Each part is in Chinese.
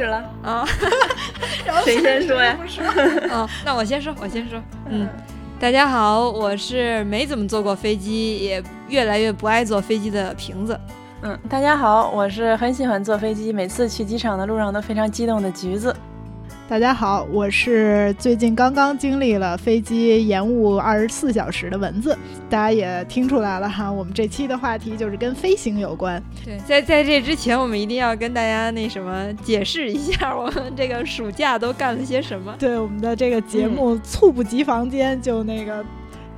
始了啊！谁先说呀？哦，那我先说，我先说。嗯，大家好，我是没怎么坐过飞机，也越来越不爱坐飞机的瓶子。嗯，大家好，我是很喜欢坐飞机，每次去机场的路上都非常激动的橘子。大家好，我是最近刚刚经历了飞机延误二十四小时的蚊子。大家也听出来了哈，我们这期的话题就是跟飞行有关。对，在在这之前，我们一定要跟大家那什么解释一下，我们这个暑假都干了些什么。对，我们的这个节目猝不及防间就那个。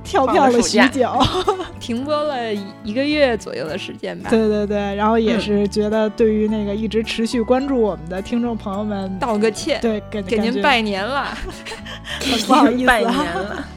跳票了许久，停播了一个月左右的时间吧。对对对，然后也是觉得对于那个一直持续关注我们的听众朋友们道个歉，对，给给您拜年了，很不好意思，拜年了。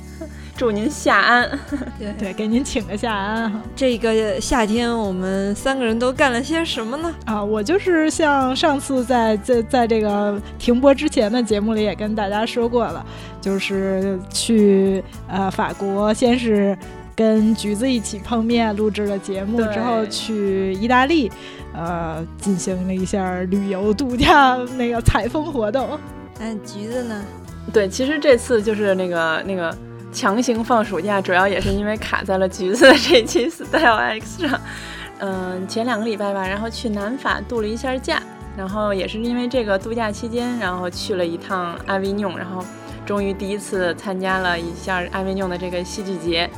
祝您下安，对对，给您请个下安哈。这个夏天我们三个人都干了些什么呢？啊，我就是像上次在在在这个停播之前的节目里也跟大家说过了，就是去呃法国，先是跟橘子一起碰面录制了节目，之后去意大利，呃，进行了一下旅游度假那个采风活动。那橘子呢？对，其实这次就是那个那个。强行放暑假，主要也是因为卡在了橘子的这期 Style X 上。嗯，前两个礼拜吧，然后去南法度了一下假，然后也是因为这个度假期间，然后去了一趟阿维纽，然后终于第一次参加了一下阿维纽的这个戏剧节。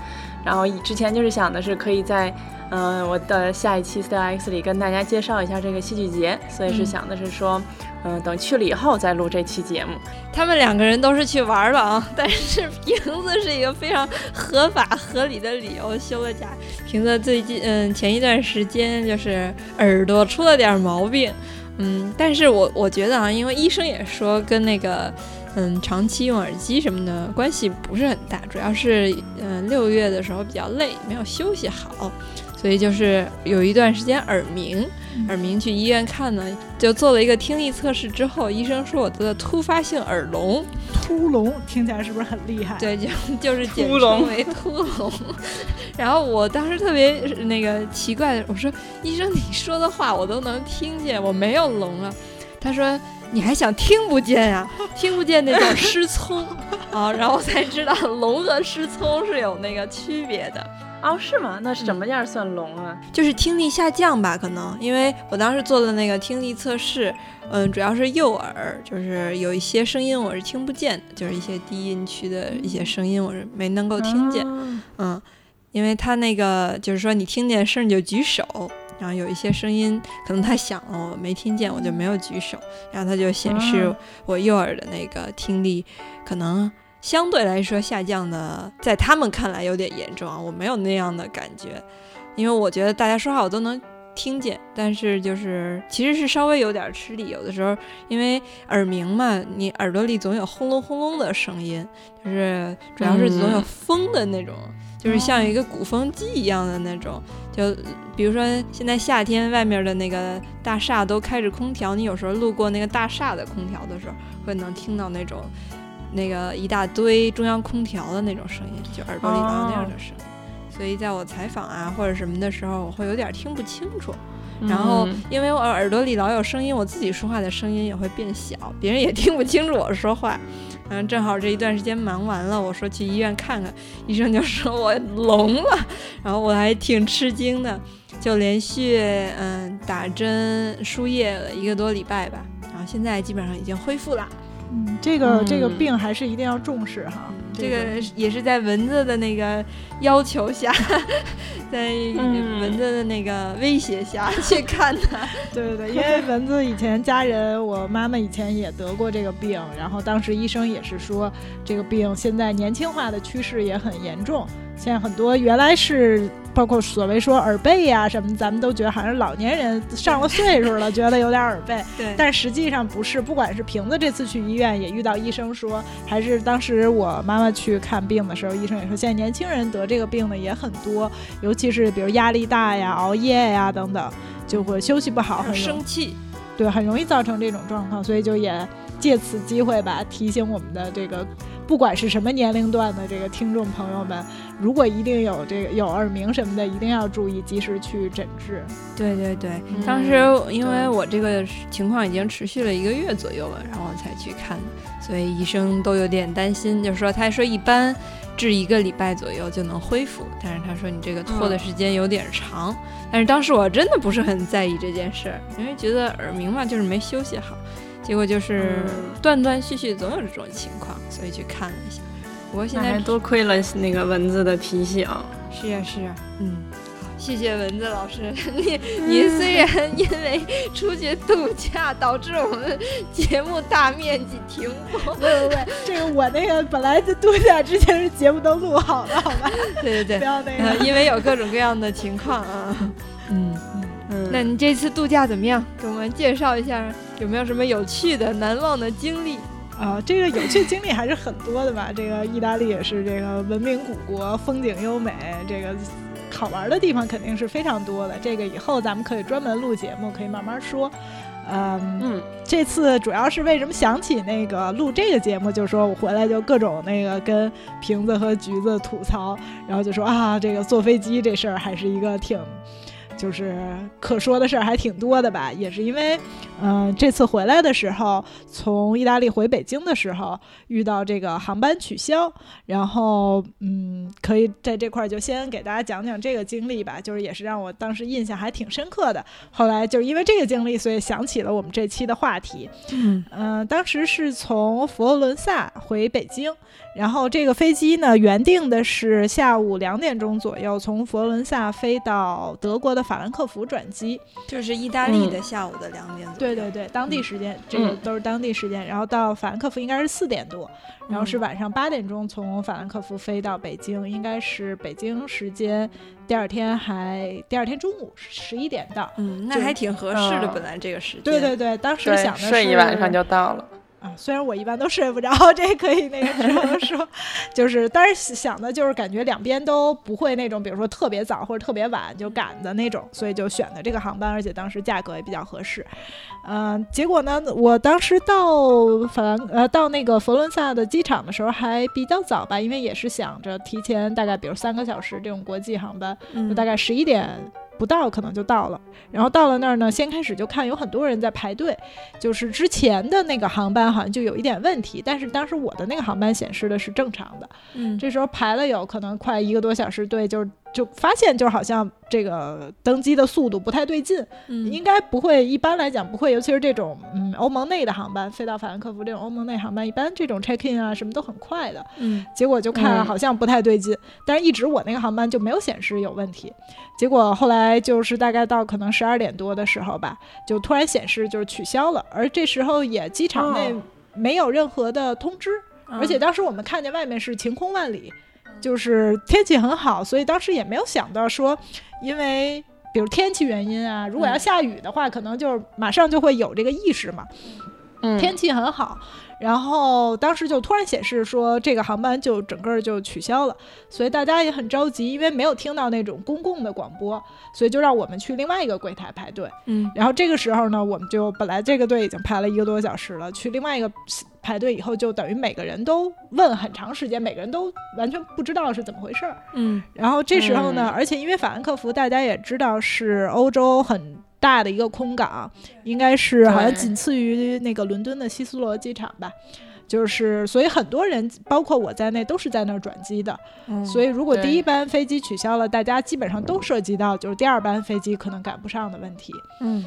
然后之前就是想的是可以在嗯我的下一期 Style X 里跟大家介绍一下这个戏剧节，所以是想的是说。嗯，嗯等去了以后再录这期节目。他们两个人都是去玩了啊，但是瓶子是一个非常合法合理的理由休了假。瓶子最近嗯前一段时间就是耳朵出了点毛病，嗯，但是我我觉得啊，因为医生也说跟那个嗯长期用耳机什么的关系不是很大，主要是嗯六月的时候比较累，没有休息好。所以就是有一段时间耳鸣，耳鸣去医院看呢，就做了一个听力测试之后，医生说我得了突发性耳聋。突聋听起来是不是很厉害？对，就就是简称为突聋。然后我当时特别那个奇怪的，我说医生你说的话我都能听见，我没有聋啊。他说你还想听不见呀？听不见那种失聪 啊。然后我才知道聋和失聪是有那个区别的。哦，是吗？那是什么样算聋啊？就是听力下降吧，可能因为我当时做的那个听力测试，嗯，主要是右耳，就是有一些声音我是听不见的，就是一些低音区的一些声音我是没能够听见，嗯，因为他那个就是说你听见声你就举手，然后有一些声音可能太响了我没听见我就没有举手，然后它就显示我右耳的那个听力可能。相对来说下降的，在他们看来有点严重啊，我没有那样的感觉，因为我觉得大家说话我都能听见，但是就是其实是稍微有点吃力，有的时候因为耳鸣嘛，你耳朵里总有轰隆轰隆的声音，就是主要是总有风的那种，就是像一个鼓风机一样的那种，就比如说现在夏天外面的那个大厦都开着空调，你有时候路过那个大厦的空调的时候，会能听到那种。那个一大堆中央空调的那种声音，就耳朵里有那样的声音，所以在我采访啊或者什么的时候，我会有点听不清楚。然后因为我耳朵里老有声音，我自己说话的声音也会变小，别人也听不清楚我说话。嗯，正好这一段时间忙完了，我说去医院看看，医生就说我聋了，然后我还挺吃惊的，就连续嗯打针输液了一个多礼拜吧，然后现在基本上已经恢复了。嗯，这个这个嗯病还是一定要重视哈。这个也是在蚊子的那个要求下，在嗯蚊子的那个威胁下 去看的。对对对，因为蚊子以前家人，我妈妈以前也得过这个病，然后当时医生也是说这个病现在年轻化的趋势也很严重。现在很多原来是包括所谓说耳背呀、什么，咱们都觉得好像是老年人上了岁数了，觉得有点耳背，对但实际上不是。不管是瓶子这次去医院也遇到医生说，还是当时我妈妈去看病的时候，医生也说，现在年轻人得这个病的也很多，尤其是比如压力大呀、熬夜呀等等，就会休息不好，很容生气，对，很容易造成这种状况，所以就也借此机会吧，提醒我们的这个，不管是什么年龄段的这个听众朋友们，如果一定有这个有耳鸣什么的，一定要注意及时去诊治。对对对，嗯当时因为我这个情况已经持续了一个月左右了，然后我才去看，所以医生都有点担心，就是说他说一般治一个礼拜左右就能恢复，但是他说你这个拖的时间有点长。但是当时我真的不是很在意这件事儿，因为觉得耳鸣嘛就是没休息好，结果就是嗯断断续续总有这种情况，所以去看了一下。不过现在多亏了那个蚊子的提醒。是呀是呀，嗯，好，谢谢蚊子老师。你你虽然因为出去度假导致我们节目大面积停播，不不不，这个我那个本来在度假之前是节目都录好了，好吧？对对对，不要那呃，个。因为有各种各样的情况啊。那你这次度假怎么样？给我们介绍一下，有没有什么有趣的、难忘的经历？啊，这个有趣经历还是很多的吧。这个意大利也是这个文明古国，风景优美，这个好玩的地方肯定是非常多的。这个以后咱们可以专门录节目，可以慢慢说。嗯，嗯，这次主要是为什么想起那个录这个节目，就是说我回来就各种那个跟瓶子和橘子吐槽，然后就说啊，这个坐飞机这事儿还是一个挺。就是可说的事儿还挺多的吧，也是因为，嗯、这次回来的时候，从意大利回北京的时候遇到这个航班取消，然后，嗯，可以在这块儿就先给大家讲讲这个经历吧，就是也是让我当时印象还挺深刻的。后来就是因为这个经历，所以想起了我们这期的话题。嗯嗯、当时是从佛罗伦萨回北京，然后这个飞机呢原定的是下午两点钟左右从佛罗伦萨飞到德国的法兰克福转机。就是意大利的下午的两点左右。对对对，当地时间，这个嗯都是当地时间。然后到法兰克福应该是四点多，然后是晚上八点钟从法兰克福飞到北京，应该是北京时间第二天还第二天中午十一点到。嗯，那还挺合适的，嗯本来这个时间。对对对，当时想的是睡一晚上就到了。啊，虽然我一般都睡不着，这可以那个时候说，就是当时想的就是感觉两边都不会那种，比如说特别早或者特别晚就赶的那种，所以就选的这个航班，而且当时价格也比较合适。嗯、结果呢，我当时到法兰呃到那个佛罗伦萨的机场的时候还比较早吧，因为也是想着提前大概比如三个小时这种国际航班，嗯就大概十一点不到可能就到了。然后到了那儿呢，先开始就看有很多人在排队，就是之前的那个航班好像就有一点问题，但是当时我的那个航班显示的是正常的。嗯，这时候排了有可能快一个多小时队，就就发现就好像这个登机的速度不太对劲，嗯应该不会，一般来讲不会，尤其是这种嗯欧盟内的航班，飞到法兰克福这种欧盟内航班，一般这种 check in 啊什么都很快的。嗯结果就看嗯好像不太对劲，但是一直我那个航班就没有显示有问题。结果后来就是大概到可能十二点多的时候吧，就突然显示就是取消了，而这时候也机场内哦没有任何的通知，嗯而且当时我们看见外面是晴空万里，就是天气很好，所以当时也没有想到说，因为比如天气原因啊，如果要嗯下雨的话，可能就是马上就会有这个意识嘛。嗯，天气很好，然后当时就突然显示说这个航班就整个就取消了，所以大家也很着急，因为没有听到那种公共的广播，所以就让我们去另外一个柜台排队。嗯然后这个时候呢，我们就本来这个队已经排了一个多小时了，去另外一个排队以后，就等于每个人都问很长时间，每个人都完全不知道是怎么回事儿。嗯然后这时候呢，嗯而且因为法兰克福大家也知道是欧洲很大的一个空港，应该是好像仅次于那个伦敦的希斯罗机场吧。就是，所以很多人，包括我在内，都是在那儿转机的。嗯，所以，如果第一班飞机取消了，大家基本上都涉及到就是第二班飞机可能赶不上的问题。嗯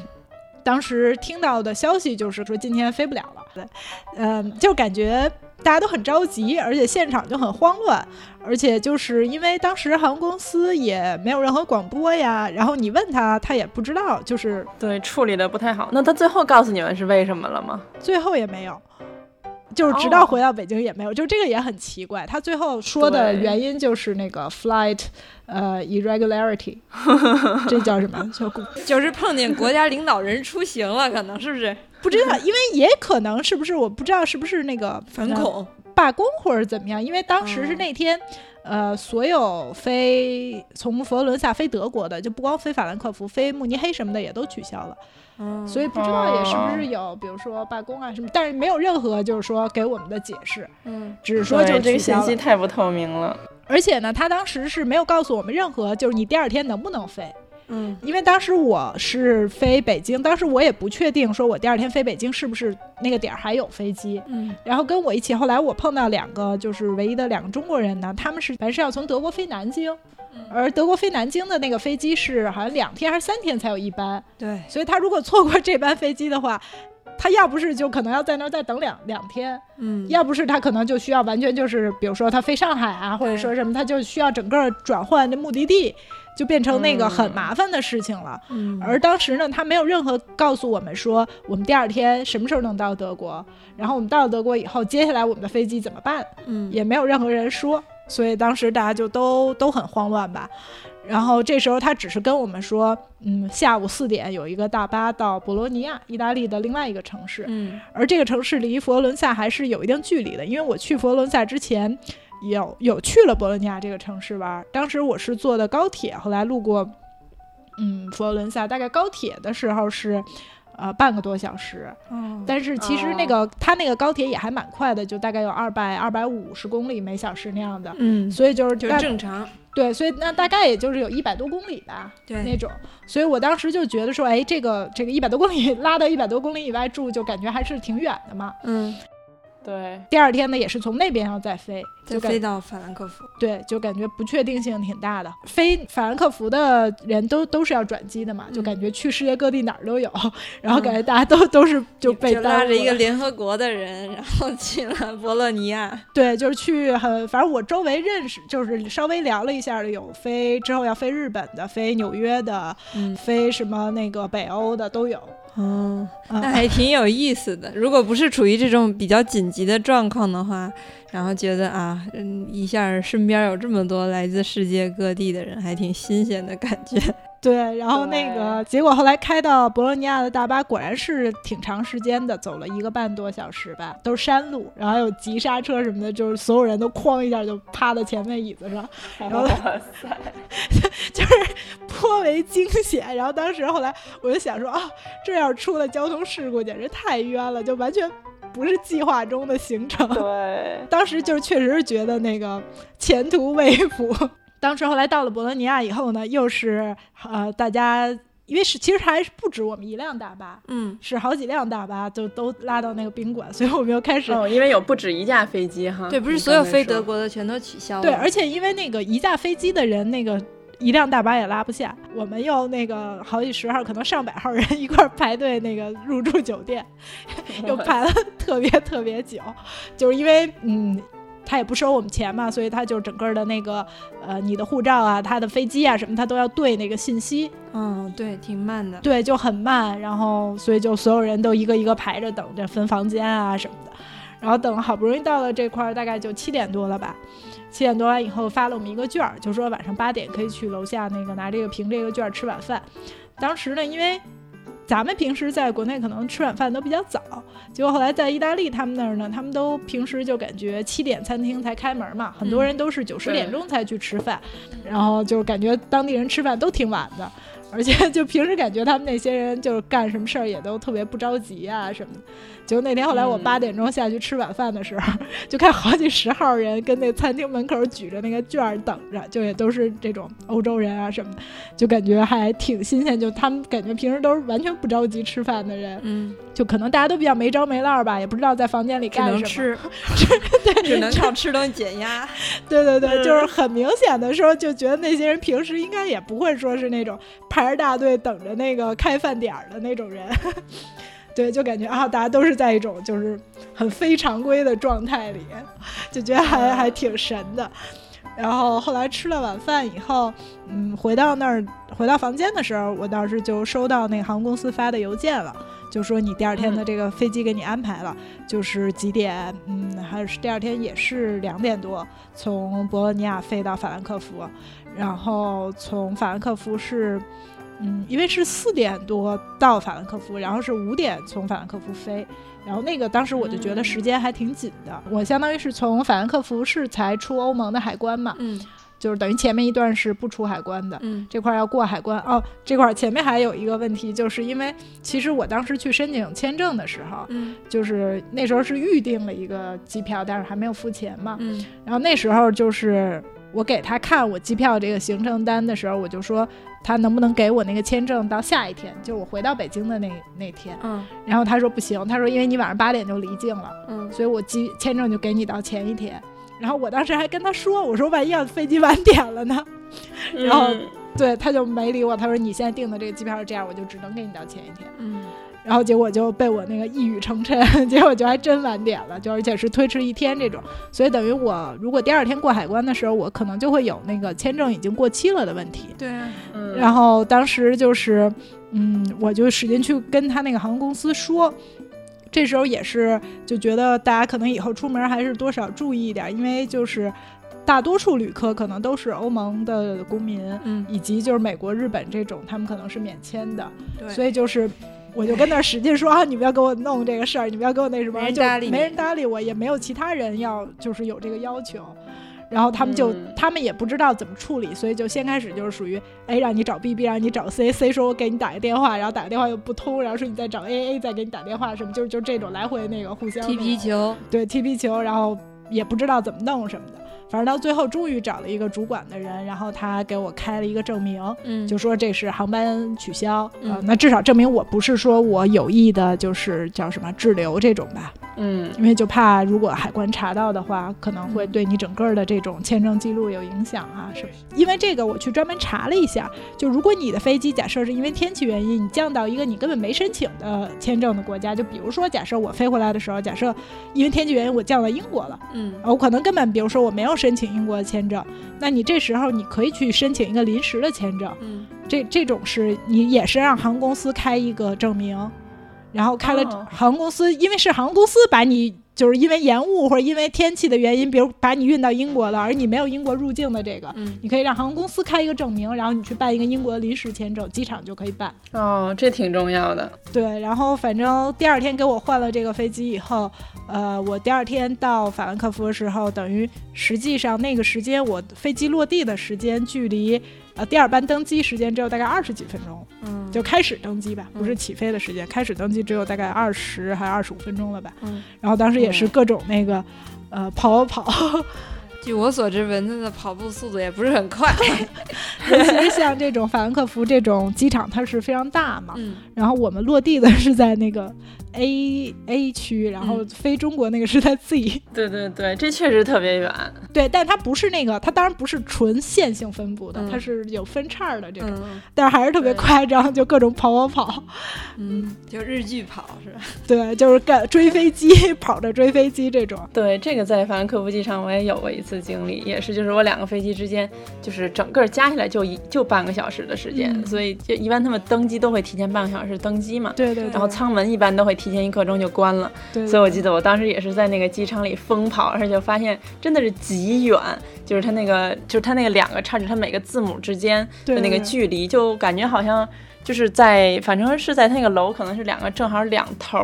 当时听到的消息就是说今天飞不了了，对，嗯，就感觉大家都很着急，而且现场就很慌乱，而且就是因为当时航空公司也没有任何广播呀，然后你问他，他也不知道，就是对处理的不太好。那他最后告诉你们是为什么了吗？最后也没有。就是直到回到北京也没有，就这个也很奇怪。他最后说的原因就是那个 flight，呃，irregularity，这叫什么？就就是碰见国家领导人出行了，可能是不是？不知道，因为也可能是不是？我不知道是不是那个反恐罢工或者怎么样？因为当时是那天，呃，所有飞从佛罗伦萨飞德国的，就不光飞法兰克福，飞慕尼黑什么的也都取消了。所以不知道也是不是有，比如说罢工啊什么，但是没有任何就是说给我们的解释，嗯，只是说就这个信息太不透明了。而且呢，他当时是没有告诉我们任何，就是你第二天能不能飞，嗯，因为当时我是飞北京，当时我也不确定说我第二天飞北京是不是那个点儿还有飞机，嗯，然后跟我一起，后来我碰到两个就是唯一的两个中国人呢，他们是本来是要从德国飞南京。而德国飞南京的那个飞机是好像两天还是三天才有一班，对，所以他如果错过这班飞机的话，他要不是就可能要在那儿再等两两天，嗯，要不是他可能就需要完全就是比如说他飞上海啊，或者说什么，他就需要整个转换的目的地，就变成那个很麻烦的事情了。嗯，而当时呢，他没有任何告诉我们说我们第二天什么时候能到德国，然后我们到了德国以后，接下来我们的飞机怎么办？嗯，也没有任何人说。所以当时大家就都都很慌乱吧，然后这时候他只是跟我们说，嗯，下午四点有一个大巴到博罗尼亚，意大利的另外一个城市，嗯，而这个城市离佛罗伦萨还是有一定距离的，因为我去佛罗伦萨之前有有去了博罗尼亚这个城市玩，当时我是坐的高铁，后来路过，嗯，佛罗伦萨，大概高铁的时候是。呃，半个多小时，嗯但是其实那个它那个高铁也还蛮快的，就大概有二百二百五十公里每小时那样的，嗯，所以就是就正常，对，所以那大概也就是有一百多公里吧，对那种，所以我当时就觉得说，哎，这个这个一百多公里拉到一百多公里以外住，就感觉还是挺远的嘛，嗯。对，第二天呢也是从那边要再飞，就飞到法兰克福。对，就感觉不确定性挺大的。飞法兰克福的人都都是要转机的嘛，就感觉去世界各地哪儿都有，然后感觉大家都都是 就被拉着一个联合国的人，然后去了博洛尼亚。对，就是去很，反正我周围认识，就是稍微聊了一下的，有飞之后要飞日本的，飞纽约的，飞什么那个北欧的都有。哦，那还挺有意思的。如果不是处于这种比较紧急的状况的话，然后觉得啊，嗯，一下身边有这么多来自世界各地的人，还挺新鲜的感觉。对，然后那个结果后来开到博洛尼亚的大巴果然是挺长时间的，走了一个半多小时吧，都是山路，然后有急刹车什么的，就是所有人都哐一下就趴在前面椅子上，然后 就是颇为惊险。然后当时后来我就想说啊，这要出了交通事故，简直太冤了，就完全不是计划中的行程。对，当时就是确实是觉得那个前途未卜。当时后来到了博洛尼亚以后呢，又是呃大家，因为是其实还是不止我们一辆大巴，嗯，是好几辆大巴就都拉到那个宾馆，所以我们又开始哦，因为有不止一架飞机哈，对，不是所有飞德国的全都取消了，对，而且因为那个一架飞机的人，那个一辆大巴也拉不下，我们又那个好几十号，可能上百号人一块排队那个入住酒店，又排了 特别特别久，就是因为嗯。他也不收我们钱嘛，所以他就整个的那个，呃，你的护照啊，他的飞机啊什么，他都要对那个信息。嗯，对，挺慢的。对，就很慢。然后，所以就所有人都一个一个排着等着分房间啊什么的。然后等好不容易到了这块儿，大概就七点多了吧。七点多完以后发了我们一个券儿，就说晚上八点可以去楼下那个拿这个凭这个券儿吃晚饭。当时呢，因为。咱们平时在国内可能吃晚饭都比较早，结果后来在意大利他们那儿呢，他们都平时就感觉七点餐厅才开门嘛，很多人都是九十点钟才去吃饭，然后就感觉当地人吃饭都挺晚的，而且就平时感觉他们那些人就是干什么事儿也都特别不着急啊什么的。就那天后来我八点钟下去吃晚饭的时候，就看好几十号人跟那餐厅门口举着那个券儿等着，就也都是这种欧洲人啊什么的，就感觉还挺新鲜。就他们感觉平时都是完全不着急吃饭的人，嗯，就可能大家都比较没着没落吧，也不知道在房间里干什么，吃，对，只能靠吃东西减压。对对对，就是很明显的说，就觉得那些人平时应该也不会说是那种排着大队等着那个开饭点儿的那种人。对，就感觉啊，大家都是在一种就是很非常规的状态里，就觉得还还挺神的。然后后来吃了晚饭以后，嗯，回到那儿回到房间的时候，我当时就收到那个航空公司发的邮件了，就说你第二天的这个飞机给你安排了，就是几点，嗯，还是第二天也是两点多从博洛尼亚飞到法兰克福，然后从法兰克福是。嗯，因为是四点多到法兰克福，然后是五点从法兰克福飞，然后那个当时我就觉得时间还挺紧的。我相当于是从法兰克福是才出欧盟的海关嘛，嗯，就是等于前面一段是不出海关的，嗯，这块要过海关。哦，这块前面还有一个问题，就是因为其实我当时去申请签证的时候，嗯，就是那时候是预定了一个机票，但是还没有付钱嘛，嗯，然后那时候就是我给他看我机票这个行程单的时候，我就说。他能不能给我那个签证到下一天，就是我回到北京的那那天？嗯，然后他说不行，他说因为你晚上八点就离境了，嗯，所以我机签证就给你到前一天。然后我当时还跟他说，我说万一要飞机晚点了呢？然后对他就没理我，他说你现在订的这个机票是这样，我就只能给你到前一天。嗯。然后结果就被我那个一语成谶，结果就还真晚点了，就而且是推迟一天这种，所以等于我如果第二天过海关的时候，我可能就会有那个签证已经过期了的问题。对，嗯，然后当时就是，嗯，我就使劲去跟他那个航空公司说，这时候也是就觉得大家可能以后出门还是多少注意一点，因为就是大多数旅客可能都是欧盟的公民，嗯，以及就是美国、日本这种，他们可能是免签的，对，所以就是。我就跟那儿使劲说啊，你不要给我弄这个事儿，你不要给我那什么，就没人搭理我，也没有其他人要，就是有这个要求。然后他们就，他们也不知道怎么处理，所以就先开始就是属于，哎，让你找 B B，让你找 C，C 说我给你打个电话，然后打个电话又不通，然后说你再找 A A，再给你打电话什么，就是就这种来回那个互相踢皮球，对，踢皮球，然后也不知道怎么弄什么的。反正到最后，终于找了一个主管的人，然后他给我开了一个证明，嗯，就说这是航班取消，嗯，那至少证明我不是说我有意的，就是叫什么滞留这种吧，嗯，因为就怕如果海关查到的话，可能会对你整个的这种签证记录有影响啊什么。因为这个我去专门查了一下，就如果你的飞机假设是因为天气原因，你降到一个你根本没申请的签证的国家，就比如说假设我飞回来的时候，假设因为天气原因我降到英国了，嗯，我可能根本比如说我没有。申请英国的签证，那你这时候你可以去申请一个临时的签证，嗯，这这种是你也是让航空公司开一个证明，然后开了航空公司，因为是航空公司把你。就是因为延误或者因为天气的原因，比如把你运到英国了，而你没有英国入境的这个，嗯，你可以让航空公司开一个证明，然后你去办一个英国临时签证，机场就可以办。哦，这挺重要的。对，然后反正第二天给我换了这个飞机以后，呃，我第二天到法兰克福的时候，等于实际上那个时间我飞机落地的时间距离。呃，第二班登机时间只有大概二十几分钟，嗯，就开始登机吧，不是起飞的时间，开始登机只有大概二十还二十五分钟了吧，嗯，然后当时也是各种那个，呃，跑跑跑。据我所知，蚊子的跑步速度也不是很快。尤其是像这种法兰克福这种机场，它是非常大嘛。嗯。然后我们落地的是在那个 A A 区，然后飞中国那个是在 Z。对对对，这确实特别远。对，但它不是那个，它当然不是纯线性分布的，它是有分叉的这种，但是还是特别夸张，就各种跑跑跑。嗯，就日剧跑是吧？对，就是干追飞机，跑着追飞机这种。对，这个在法兰克福机场我也有过一次。经历也是，就是我两个飞机之间，就是整个加起来就一就半个小时的时间，所以就一般他们登机都会提前半个小时登机嘛。对对。然后舱门一般都会提前一刻钟就关了。对。所以我记得我当时也是在那个机场里疯跑，而且发现真的是极远，就是它那个就是它那个两个叉子，它每个字母之间的那个距离，就感觉好像就是在，反正是在它那个楼可能是两个正好两头。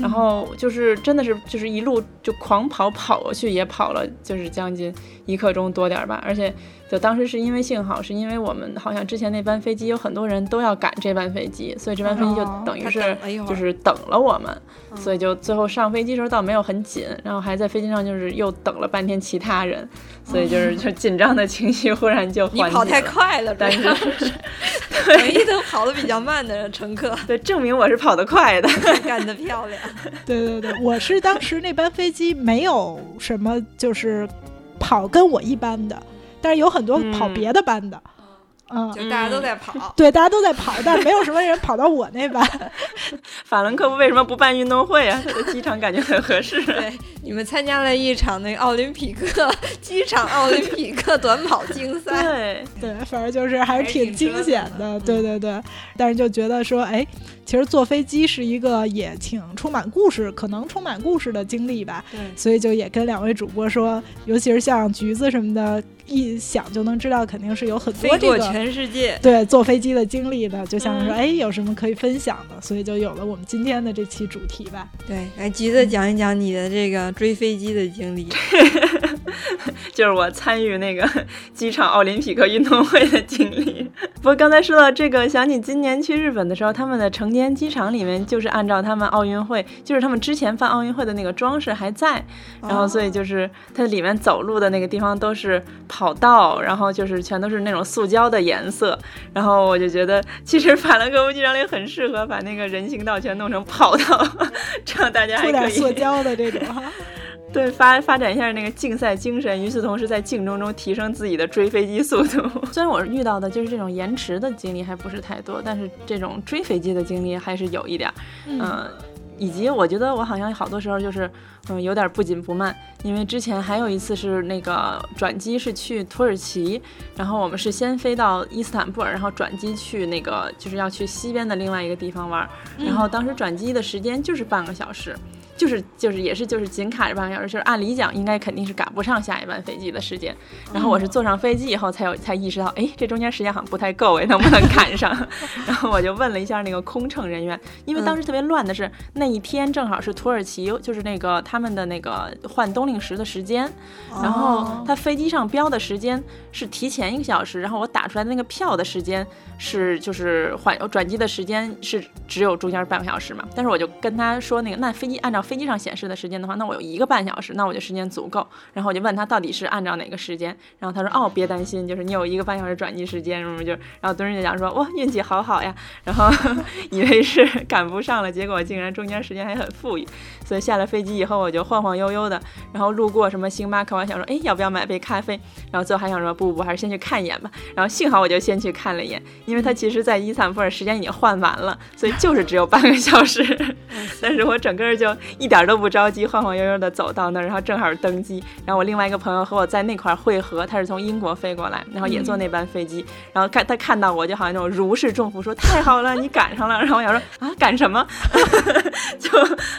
然后就是真的是就是一路就狂跑跑过去，也跑了就是将近一刻钟多点儿吧，而且。就当时是因为幸好是因为我们好像之前那班飞机有很多人都要赶这班飞机，所以这班飞机就等于是就是等了我们，所以就最后上飞机时候倒没有很紧，然后还在飞机上就是又等了半天其他人，所以就是就紧张的情绪忽然就缓解了。你跑太快了，但是 唯一都跑的比较慢的乘客，对，证明我是跑得快的，干得漂亮。对对对，我是当时那班飞机没有什么就是跑跟我一班的。但是有很多跑别的班的，嗯，就大家都在跑。对，大家都在跑，但是没有什么人跑到我那班。法兰克福为什么不办运动会啊？他的机场感觉很合适。对，你们参加了一场那个奥林匹克机场奥林匹克短跑竞赛。对对，反正就是还是挺惊险的。对对对，但是就觉得说，哎，其实坐飞机是一个也挺充满故事，可能充满故事的经历吧。对，所以就也跟两位主播说，尤其是像橘子什么的，一想就能知道，肯定是有很多飞过这个全世界。对坐飞机的经历的，就像是说，嗯哎，有什么可以分享的，所以就有了我们今天的这期主题吧。对，来橘子讲一讲你的这个追飞机的经历。就是我参与那个机场奥林匹克运动会的经历。不过刚才说到这个，想起今年去日本的时候，他们的成田机场里面就是按照他们奥运会，就是他们之前办奥运会的那个装饰还在，然后所以就是它里面走路的那个地方都是跑道，然后就是全都是那种塑胶的颜色，然后我就觉得其实法兰克福机场里很适合把那个人行道全弄成跑道，这样大家还可以出点塑胶的这种哈。对，发发展一下那个竞赛精神，与此同时在竞争中提升自己的追飞机速度。虽然我遇到的就是这种延迟的经历还不是太多，但是这种追飞机的经历还是有一点儿。嗯、以及我觉得我好像好多时候就是，嗯，有点不紧不慢，因为之前还有一次是那个转机是去土耳其，然后我们是先飞到伊斯坦布尔，然后转机去那个就是要去西边的另外一个地方玩，然后当时转机的时间就是半个小时。就是就是也是就是紧卡着半个小时，就是按理讲应该肯定是赶不上下一班飞机的时间。然后我是坐上飞机以后才有才意识到，哎，这中间时间好像不太够哎，能不能赶上？然后我就问了一下那个空乘人员，因为当时特别乱的是、那一天正好是土耳其就是那个他们的那个换冬令时的时间，然后。他飞机上标的时间是提前一个小时，然后我打出来的那个票的时间是就是换转机的时间是只有中间半个小时嘛，但是我就跟他说那个那飞机按照飞机上显示的时间的话，那我有一个半小时，那我就时间足够。然后我就问他到底是按照哪个时间，然后他说哦别担心，就是你有一个半小时转机时间什么就，然后蹲着就讲说哇运气好好呀，然后 以为是赶不上了，结果竟然中间时间还很富裕，所以下了飞机以后我就晃晃悠悠的，然后路过什么星巴克，我还想说哎要不要买杯咖啡，然后最后还想说不不还是先去看一眼吧，然后幸好我就先去看了一眼，因为他其实在伊斯坦布尔时间已经换完了，所以就是只有半个小时，但是我整个就一点都不着急，晃晃悠悠的走到那儿，然后正好登机，然后我另外一个朋友和我在那块儿汇合，他是从英国飞过来，然后也坐那班飞机，然后看他看到我就好像那种如释重负，说太好了，你赶上了，然后我想说啊赶什么，就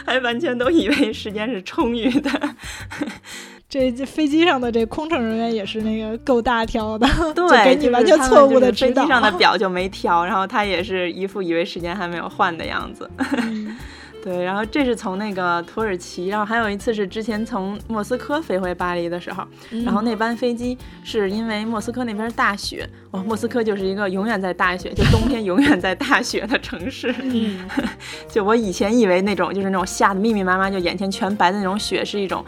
还完全都以为时间是充裕的。这这飞机上的这空乘人员也是那个够大条的，就对，给你完全错误的指导。飞机上的表就没调，然后他也是一副以为时间还没有换的样子。嗯对，然后这是从那个土耳其，然后还有一次是之前从莫斯科飞回巴黎的时候，然后那班飞机是因为莫斯科那边大雪，哇，莫斯科就是一个永远在大雪，就冬天永远在大雪的城市。嗯，就我以前以为那种就是那种下的密密麻麻，就眼前全白的那种雪是一种。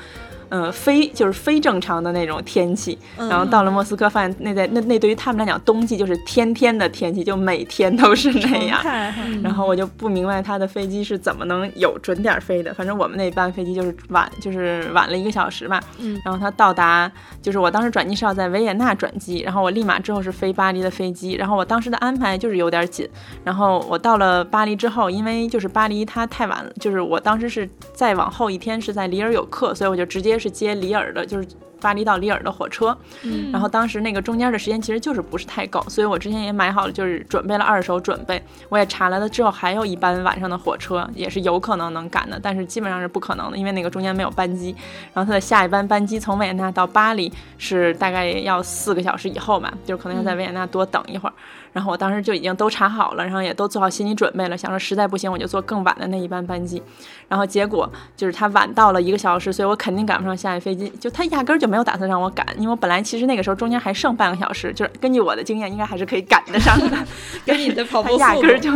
嗯，非就是非正常的那种天气，然后到了莫斯科，发现那在那那对于他们来讲，冬季就是天天的天气，就每天都是那样。然后我就不明白他的飞机是怎么能有准点飞的。反正我们那班飞机就是晚，就是晚了一个小时吧。嗯，然后他到达，就是我当时转机是要在维也纳转机，然后我立马之后是飞巴黎的飞机。然后我当时的安排就是有点紧。然后我到了巴黎之后，因为就是巴黎它太晚了，就是我当时是再往后一天是在里尔有课，所以我就直接是接里尔的，就是。巴黎到里尔的火车，嗯然后当时那个中间的时间其实就是不是太够，所以我之前也买好了，就是准备了二手准备。我也查了了之后，还有一班晚上的火车也是有可能能赶的，但是基本上是不可能的，因为那个中间没有班机。然后它的下一班班机从维也纳到巴黎是大概要四个小时以后吧，就是可能要在维也纳多等一会儿。然后我当时就已经都查好了，然后也都做好心理准备了，想说实在不行我就坐更晚的那一班班机。然后结果就是他晚到了一个小时，所以我肯定赶不上下一飞机。就他压根儿就没有打算让我赶，因为我本来其实那个时候中间还剩半个小时，就是根据我的经验，应该还是可以赶得上的。跟你的跑他步速度压根儿就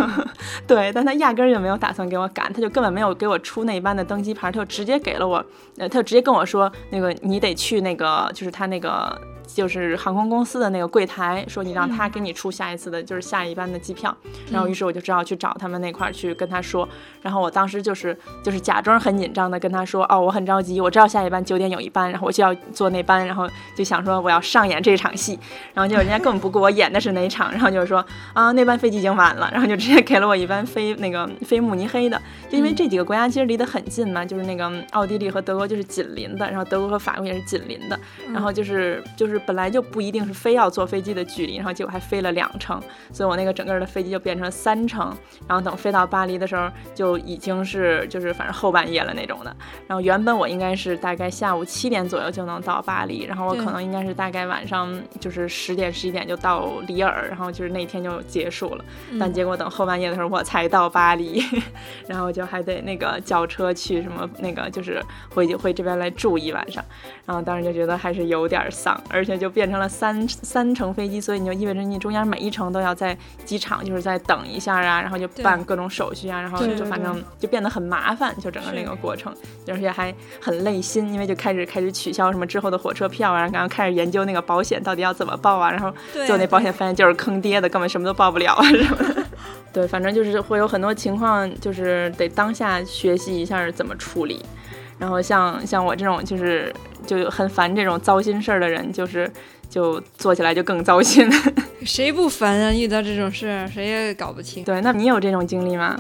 对，但他压根儿就没有打算给我赶，他就根本没有给我出那一班的登机牌，他就直接给了我，呃，他就直接跟我说，那个你得去那个，就是他那个。就是航空公司的那个柜台，说你让他给你出下一次的，就是下一班的机票。然后于是我就只好去找他们那块儿去跟他说。然后我当时就是就是假装很紧张的跟他说，哦，我很着急，我知道下一班九点有一班，然后我就要坐那班，然后就想说我要上演这场戏。然后结果人家根本不顾我演的是哪场，然后就是说啊那班飞机已经晚了，然后就直接给了我一班飞那个飞慕尼黑的，就因为这几个国家其实离得很近嘛，就是那个奥地利和德国就是紧邻的，然后德国和法国也是紧邻的，然后就是就是本来就不一定是非要坐飞机的距离，然后结果还飞了两程，所以我那个整个的飞机就变成了三程，然后等飞到巴黎的时候就已经是就是反正后半夜了那种的，然后原本我应该是大概下午七点左右就能到巴黎，然后我可能应该是大概晚上就是十点十一点就到里尔，然后就是那天就结束了，但结果等后半夜的时候我才到巴黎，然后就还得那个叫车去什么那个就是回回这边来住一晚上，然后当时就觉得还是有点丧，而且就变成了三三程飞机，所以你就意味着你中间每一程都要在机场就是在等一下啊，然后就办各种手续啊，然后就反正就变得很麻烦，就整个那个过程，而且还很累心，因为就开始开始取消什么之后的火车票啊，然后开始研究那个保险到底要怎么报啊，然后就那保险发现就是坑爹的，根本什么都报不了啊什么的。对，反正就是会有很多情况，就是得当下学习一下怎么处理。然后像像我这种就是就很烦这种糟心事儿的人，就是就做起来就更糟心。谁不烦啊？遇到这种事，谁也搞不清。对，那你有这种经历吗？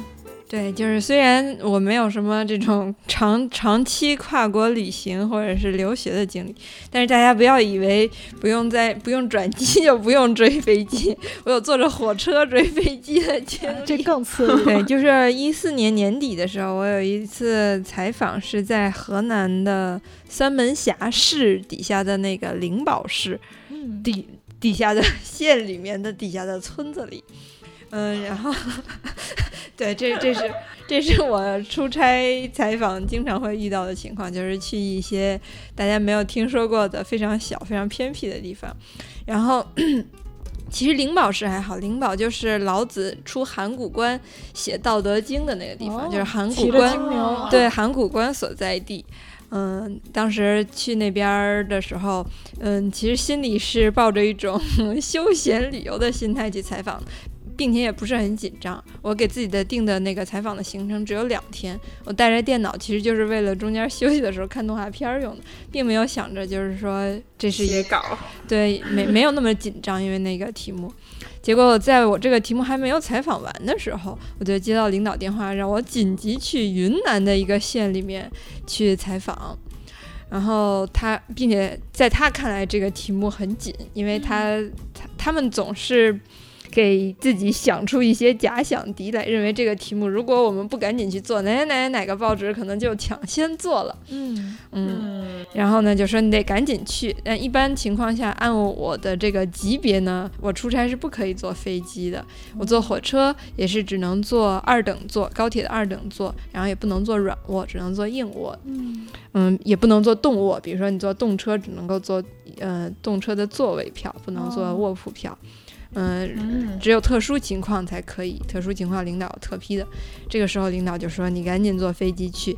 对，就是虽然我没有什么这种 长长期跨国旅行或者是留学的经历，但是大家不要以为不用在不用转机 就不用追飞机，我有坐着火车追飞机的经历，这更刺激。对，就是一四年年底的时候，我有一次采访是在河南的三门峡市底下的那个灵宝市，底底下的 县里面的底下的村子里。嗯，然后，对，这这是这是我出差采访经常会遇到的情况，就是去一些大家没有听说过的非常小、非常偏僻的地方。然后，其实灵宝市还好，灵宝就是老子出函谷关写《道德经》的那个地方，就是函谷关，对，函谷关所在地。嗯，当时去那边的时候，嗯，其实心里是抱着一种 休闲旅游的心态去采访。并且也不是很紧张，我给自己的定的那个采访的行程只有两天，我带着电脑其实就是为了中间休息的时候看动画片用的，并没有想着就是说这是写稿，对，没没有那么紧张，因为那个题目。结果在我这个题目还没有采访完的时候，我就接到领导电话，让我紧急去云南的一个县里面去采访，然后他，并且在他看来这个题目很紧，因为他他他们总是。给自己想出一些假想敌来，认为这个题目如果我们不赶紧去做，哪哪哪哪个报纸可能就抢先做了。嗯嗯，然后呢，就说你得赶紧去。但一般情况下，按我的这个级别呢，我出差是不可以坐飞机的，我坐火车也是只能坐二等座，高铁的二等座，然后也不能坐软卧，只能坐硬卧。嗯嗯，也不能坐动卧，比如说你坐动车只能够坐呃动车的座位票，不能坐卧铺票。嗯，只有特殊情况才可以，特殊情况领导特批的。这个时候领导就说：“你赶紧坐飞机去，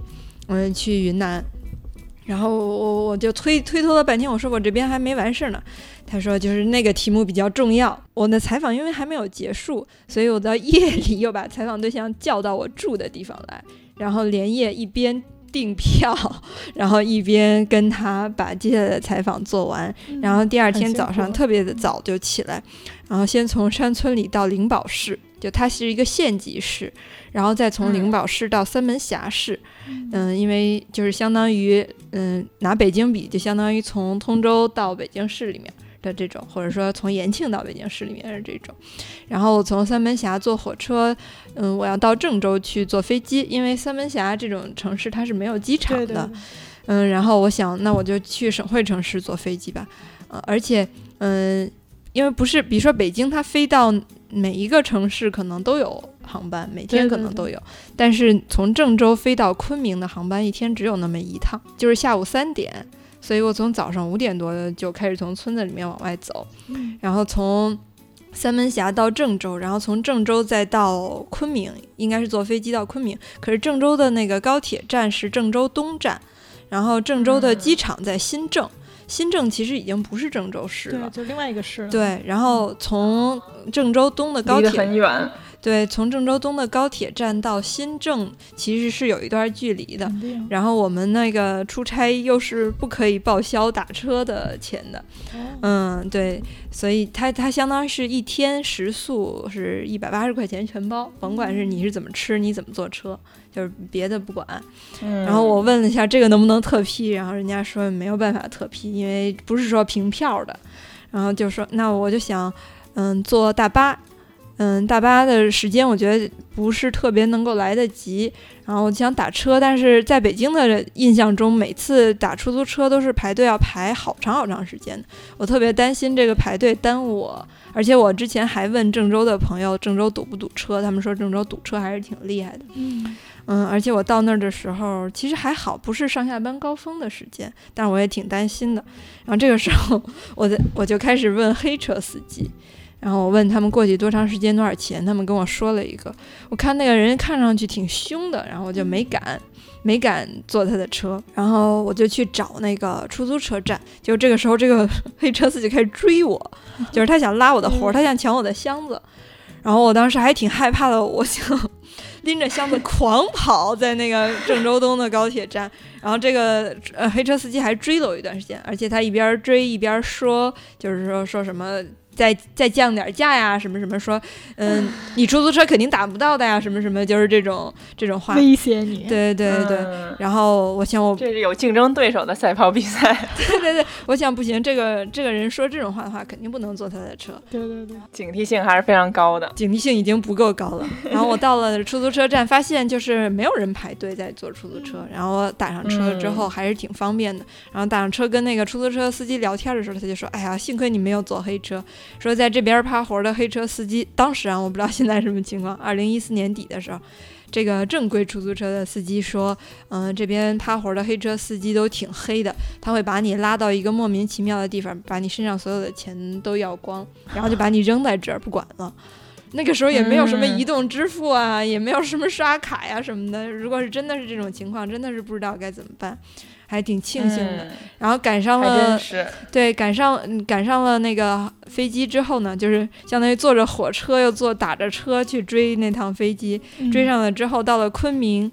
嗯，去云南。”然后我我就推推脱了半天，我说我这边还没完事儿呢。他说：“就是那个题目比较重要。”我的采访因为还没有结束，所以我到夜里又把采访对象叫到我住的地方来，然后连夜一边。订票，然后一边跟他把接下来的采访做完，然后第二天早上特别的早就起来，然后先从山村里到灵宝市，就它是一个县级市，然后再从灵宝市到三门峡市，嗯，因为就是相当于，嗯，拿北京比，就相当于从通州到北京市里面。的这种，或者说从延庆到北京市里面的这种，然后从三门峡坐火车，嗯，我要到郑州去坐飞机，因为三门峡这种城市它是没有机场的，嗯，然后我想那我就去省会城市坐飞机吧，呃，而且，嗯，因为不是，比如说北京它飞到每一个城市可能都有航班，每天可能都有，但是从郑州飞到昆明的航班一天只有那么一趟，就是下午三点。所以我从早上五点多就开始从村子里面往外走，然后从三门峡到郑州，然后从郑州再到昆明，应该是坐飞机到昆明。可是郑州的那个高铁站是郑州东站，然后郑州的机场在新郑，新郑其实已经不是郑州市对，了。就另外一个市了。对，然后从郑州东的高铁很远。对，从郑州东的高铁站到新郑其实是有一段距离的。然后我们那个出差又是不可以报销打车的钱的，哦嗯，对，所以它它相当于是一天食宿是一百八十块钱全包，甭管是你是怎么吃，你怎么坐车，就是别的不管。嗯然后我问了一下这个能不能特批，然后人家说没有办法特批，因为不是说凭票的。然后就说那我就想，嗯，坐大巴，嗯，大巴的时间我觉得不是特别能够来得及。然后我想打车，但是在北京的印象中，每次打出租车都是排队要排好长好长时间的，我特别担心这个排队耽误我。而且我之前还问郑州的朋友，郑州堵不堵车，他们说郑州堵车还是挺厉害的。嗯，嗯，而且我到那儿的时候，其实还好，不是上下班高峰的时间，但是我也挺担心的。然后这个时候，我的我就开始问黑车司机，然后我问他们过去多长时间、多少钱，他们跟我说了一个。我看那个人看上去挺凶的，然后我就没敢，没敢坐他的车。然后我就去找那个出租车站，就这个时候，这个黑车司机开始追我，就是他想拉我的活儿，他想抢我的箱子。然后我当时还挺害怕的，我想拎着箱子狂跑在那个郑州东的高铁站，然后这个呃黑车司机还追了我一段时间，而且他一边追一边说，就是说说什么。再再降点价呀，什么什么说，嗯，你出租车肯定打不到的呀，什么什么，就是这种这种话。威胁你。对对对对。嗯然后我想我这是有竞争对手的赛跑比赛，对对对，我想不行，这个这个人说这种话的话，肯定不能坐他的车。对对对，警惕性还是非常高的。警惕性已经不够高了。然后我到了出租车站，发现就是没有人排队在坐出租车。然后我打上车之后还是挺方便的。然后打上车跟那个出租车司机聊天的时候，他就说：“哎呀，幸亏你没有坐黑车，说在这边趴活的黑车司机，当时啊，我不知道现在什么情况。二零一四年底的时候。”这个正规出租车的司机说，嗯、这边趴活的黑车司机都挺黑的，他会把你拉到一个莫名其妙的地方，把你身上所有的钱都要光，然后就把你扔在这儿不管了。那个时候也没有什么嗯移动支付啊，也没有什么刷卡呀、什么的。如果是真的是这种情况，真的是不知道该怎么办，还挺庆幸的。嗯然后赶上了，对，赶上嗯赶上了那个飞机之后呢，就是相当于坐着火车又坐打着车去追那趟飞机，嗯追上了之后到了昆明。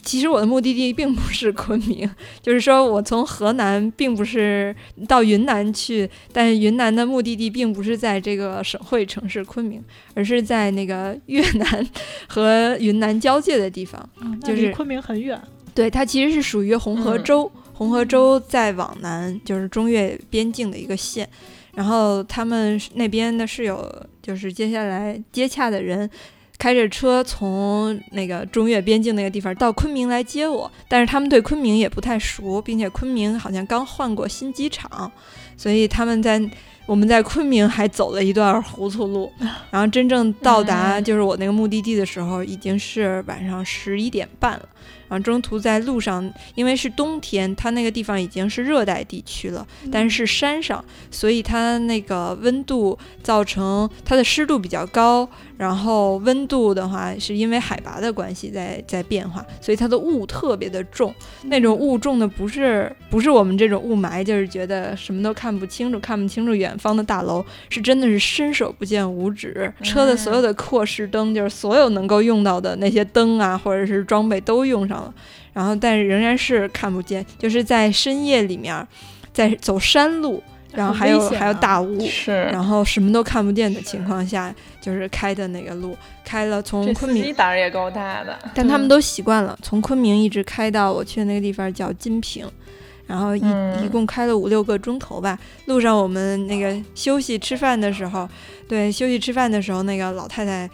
其实我的目的地并不是昆明，就是说我从河南并不是到云南去，但云南的目的地并不是在这个省会城市昆明，而是在那个 越南和云南交界的地方。嗯就是离昆明很远。对，它其实是属于红河嗯州，红河州再往南就是中越边境的一个县。然后他们那边的是有，就是接下来接洽的人。开着车从那个中越边境那个地方到昆明来接我，但是他们对昆明也不太熟，并且昆明好像刚换过新机场，所以他们在我们在昆明还走了一段糊涂路，然后真正到达嗯就是我那个目的地的时候，已经是晚上十一点半了。然后中途在路上，因为是冬天，它那个地方已经是热带地区了，但是山上，所以它那个温度造成它的湿度比较高，然后温度的话是因为海拔的关系在在变化，所以它的雾特别的重。那种雾重的不是不是我们这种雾霾，就是觉得什么都看不清楚，看不清楚远方的大楼，是真的是伸手不见五指。车的所有的扩视灯，就是所有能够用到的那些灯啊，或者是装备都用上了，然后但是仍然是看不见，就是在深夜里面，在走山路，然后还有、还有大雾。是，然后什么都看不见的情况下，就是开的那个路，开了从昆明胆儿也够大的。但他们都习惯了，从昆明一直开到我去的那个地方叫金平，然后一、嗯一共开了五六个钟头吧。路上我们那个休息吃饭的时候，对，休息吃饭的时候，那个老太太。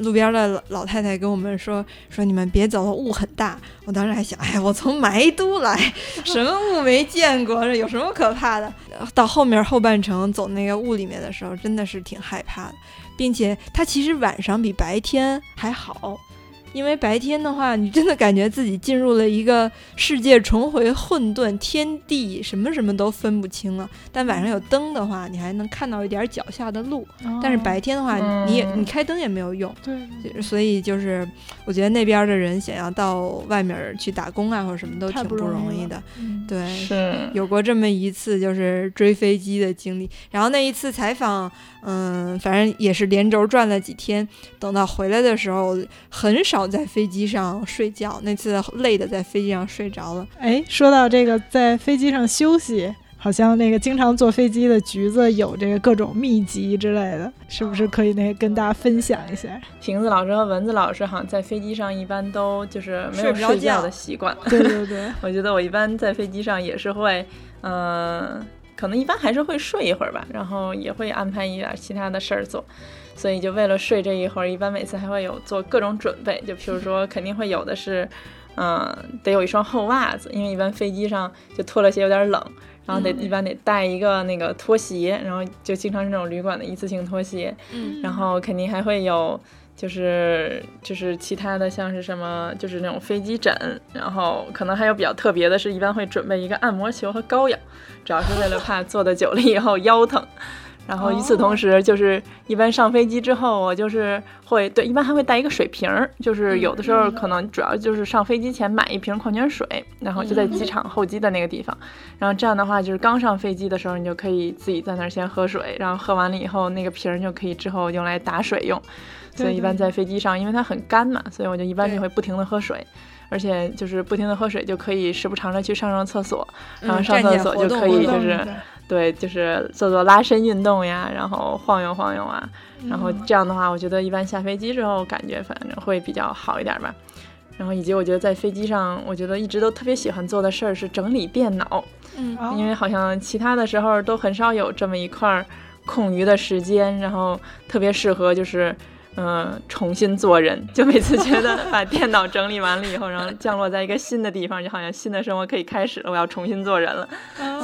路边的老老太太跟我们说说你们别走了，雾很大。我当时还想，哎呀，我从埋都来，什么雾没见过，这有什么可怕的？到后面后半程走那个雾里面的时候，真的是挺害怕的，并且它其实晚上比白天还好，因为白天的话，你真的感觉自己进入了一个世界重回混沌，天地什么什么都分不清了。但晚上有灯的话，你还能看到一点脚下的路。但是白天的话，你也你开灯也没有用。对，所以就是我觉得那边的人想要到外面去打工啊，或者什么都挺不容易的。对，是有过这么一次就是追飞机的经历。然后那一次采访，嗯，反正也是连轴转了几天。等到回来的时候，很少在飞机上睡觉。那次累的在飞机上睡着了。哎，说到这个，在飞机上休息，好像那个经常坐飞机的橘子有这个各种秘籍之类的，是不是可以那跟大家分享一下？瓶子老师和蚊子老师好像在飞机上一般都就是没有睡觉的习惯。对对对，我觉得我一般在飞机上也是会，嗯，可能一般还是会睡一会儿吧，然后也会安排一点其他的事儿做。所以就为了睡这一会儿，一般每次还会有做各种准备，就譬如说肯定会有的是，嗯，得有一双厚袜子，因为一般飞机上就脱了鞋有点冷，然后得一般得带一个那个拖鞋，然后就经常是那种旅馆的一次性拖鞋，嗯，然后肯定还会有就是就是其他的像是什么就是那种飞机枕，然后可能还有比较特别的是，一般会准备一个按摩球和膏药，主要是为了怕坐的久了以后腰疼。然后与此同时，就是一般上飞机之后，我就是会对，一般还会带一个水瓶儿，就是有的时候可能主要就是上飞机前买一瓶矿泉水，然后就在机场候机的那个地方，然后这样的话，就是刚上飞机的时候，你就可以自己在那儿先喝水，然后喝完了以后，那个瓶儿就可以之后用来打水用。所以一般在飞机上，因为它很干嘛，所以我就一般就会不停的喝水，而且就是不停的喝水就可以时不常的去上上厕所，然后上厕所就可以就是。对，就是做做拉伸运动呀，然后晃悠晃悠啊，然后这样的话，我觉得一般下飞机之后感觉反正会比较好一点吧。然后以及我觉得在飞机上，我觉得一直都特别喜欢做的事儿是整理电脑，嗯，因为好像其他的时候都很少有这么一块空余的时间，然后特别适合就是。嗯，重新做人，就每次觉得把电脑整理完了以后，然后降落在一个新的地方，就好像新的生活可以开始了，我要重新做人了，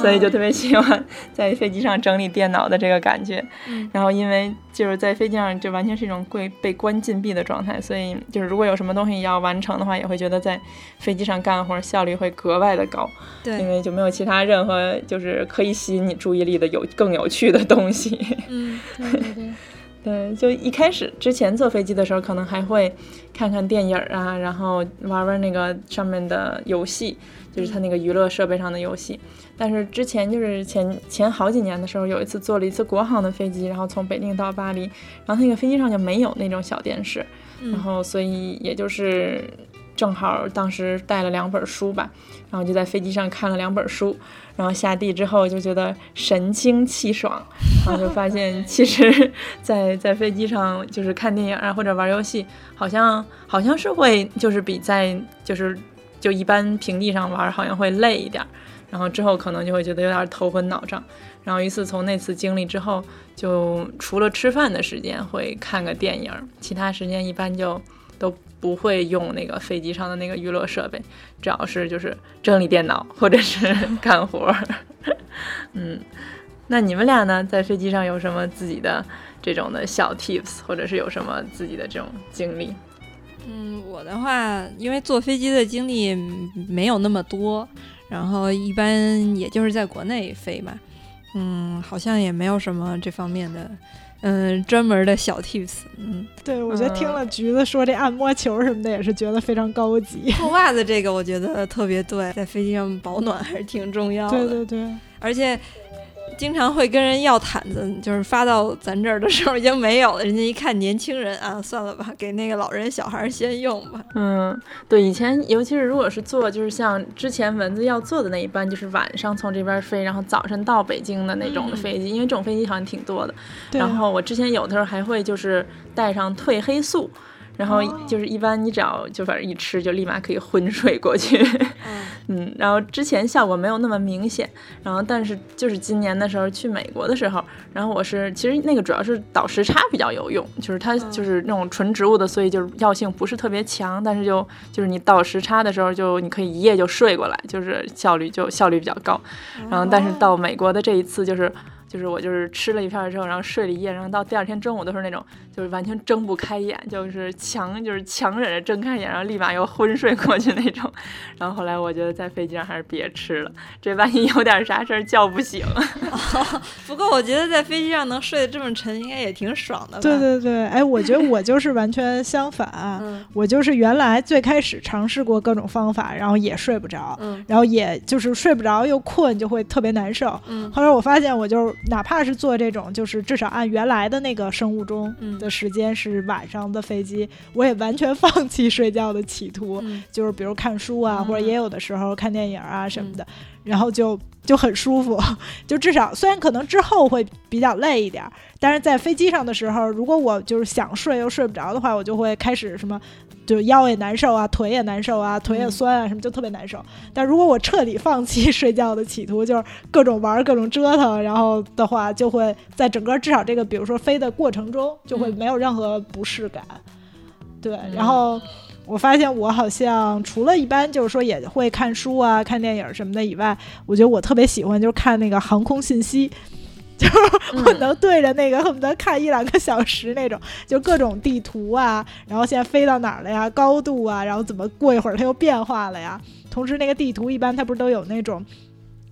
所以就特别喜欢在飞机上整理电脑的这个感觉。然后因为就是在飞机上就完全是一种被被关禁闭的状态，所以就是如果有什么东西要完成的话，也会觉得在飞机上干活效率会格外的高。对，因为就没有其他任何就是可以吸引你注意力的有更有趣的东西。嗯，对对对。对，就一开始之前坐飞机的时候，可能还会看看电影啊，然后玩玩那个上面的游戏，就是它那个娱乐设备上的游戏。但是之前就是前前好几年的时候，有一次坐了一次国航的飞机，然后从北京到巴黎，然后那个飞机上就没有那种小电视，然后所以也就是正好当时带了两本书吧，然后就在飞机上看了两本书。然后下地之后就觉得神清气爽，然后就发现其实，在在飞机上就是看电影啊或者玩游戏，好像好像是会就是比在就是就一般平地上玩好像会累一点，然后之后可能就会觉得有点头昏脑胀，然后于是从那次经历之后，就除了吃饭的时间会看个电影，其他时间一般就都。不会用那个飞机上的那个娱乐设备，主要是就是整理电脑或者是干活儿。嗯，那你们俩呢，在飞机上有什么自己的这种的小 tips，或者是有什么自己的这种经历？嗯，我的话，因为坐飞机的经历没有那么多，然后一般也就是在国内飞嘛，嗯，好像也没有什么这方面的。嗯，专门的小 tips。嗯，对，我觉得听了橘子说这按摩球什么的，也是觉得非常高级。厚袜子这个，我觉得特别对，在飞机上保暖还是挺重要的。对对对，而且。经常会跟人要毯子，就是发到咱这儿的时候已经没有了。人家一看年轻人啊，算了吧，给那个老人小孩先用吧。嗯，对，以前尤其是如果是坐，就是像之前蚊子要坐的那一班，就是晚上从这边飞，然后早晨到北京的那种的飞机，因为这种飞机好像挺多的。然后我之前有的时候还会就是带上褪黑素。然后就是一般你只要就反正一吃就立马可以昏睡过去，嗯，然后之前效果没有那么明显，然后但是就是今年的时候去美国的时候，然后我是其实那个主要是倒时差比较有用，就是它就是那种纯植物的，所以就是药性不是特别强，但是就就是你倒时差的时候就你可以一夜就睡过来，就是效率就效率比较高，然后但是到美国的这一次就是。就是我就是吃了一片之后，然后睡了一夜，然后到第二天中午都是那种就是完全睁不开眼，就是强就是强忍着睁开眼，然后立马又昏睡过去那种。然后后来我觉得在飞机上还是别吃了，这万一有点啥事儿叫不醒。不过我觉得在飞机上能睡得这么沉，应该也挺爽的吧？对对对，哎，我觉得我就是完全相反，嗯我就是原来最开始尝试过各种方法，然后也睡不着，嗯然后也就是睡不着又困，就会特别难受。嗯后来我发现，我就是哪怕是坐这种，就是至少按原来的那个生物钟嗯。的时间是晚上的飞机，我也完全放弃睡觉的企图，嗯。就是比如看书啊，嗯。或者也有的时候看电影啊什么的，然后就就很舒服，就至少虽然可能之后会比较累一点儿，但是在飞机上的时候，如果我就是想睡又睡不着的话，我就会开始什么。就腰也难受啊，腿也难受啊，腿也酸啊，什么就特别难受。但如果我彻底放弃睡觉的企图，就是各种玩儿、各种折腾，然后的话，就会在整个至少这个，比如说飞的过程中，就会嗯没有任何不适感。对，然后我发现我好像除了一般就是说也会看书啊、看电影什么的以外，我觉得我特别喜欢就是看那个航空信息。就是我能对着那个恨不得看一两个小时那种，就各种地图啊，然后现在飞到哪儿了呀，高度啊，然后怎么过一会儿它又变化了呀。同时那个地图一般它不是都有那种。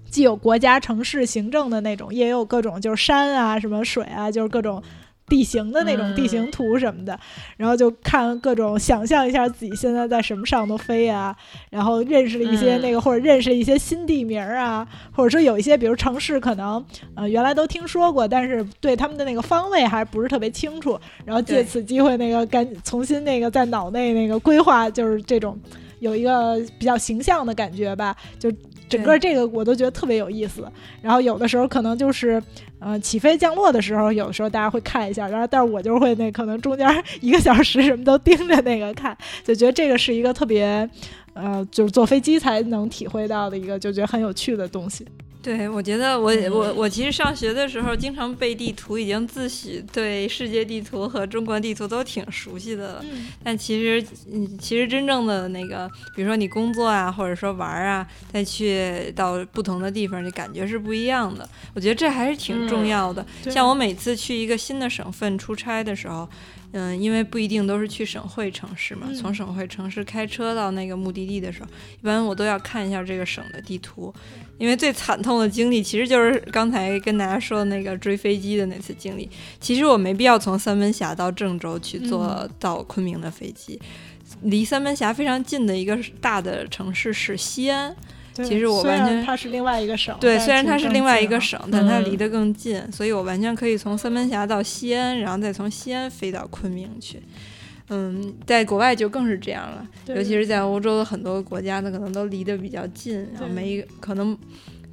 既有国家、城市、行政的那种，也有各种就是山啊、什么水啊，就是各种地形的那种地形图什么的。然后就看各种，想象一下自己现在在什么上头飞啊，然后认识了一些那个，或者认识了一些新地名啊，或者说有一些比如城市可能呃原来都听说过，但是对他们的那个方位还不是特别清楚，然后借此机会那个赶重新那个在脑内那个规划，就是这种有一个比较形象的感觉吧，就。整个这个我都觉得特别有意思，然后有的时候可能就是，呃，起飞降落的时候，有的时候大家会看一下，然后但是我就会那可能中间 一个小时什么都盯着那个看，就觉得这个是一个特别，呃，就是坐飞机才能体会到的一个，就觉得很有趣的东西。对，我觉得我我我其实上学的时候经常背地图，已经自诩对世界地图和中国地图都挺熟悉的了。但其实，嗯，其实真正的那个，比如说你工作啊，或者说玩儿啊，再去到不同的地方，你感觉是不一样的。我觉得这还是挺重要的。对像我每次去一个新的省份出差的时候，嗯，因为不一定都是去省会城市嘛，嗯从省会城市开车到那个目的地的时候，一般我都要看一下这个省的地图。因为最惨痛的经历，其实就是刚才跟大家说的那个追飞机的那次经历。其实我没必要从三门峡到郑州去坐到昆明的飞机，离三门峡非常近的一个大的城市是西安。其实我完全它是另外一个省，对，虽然它是另外一个省，但它嗯离得更近，所以我完全可以从三门峡到西安，然后再从西安飞到昆明去。嗯，在国外就更是这样了，对尤其是在欧洲的很多国家，呢可能都离得比较近，然后对每一个可能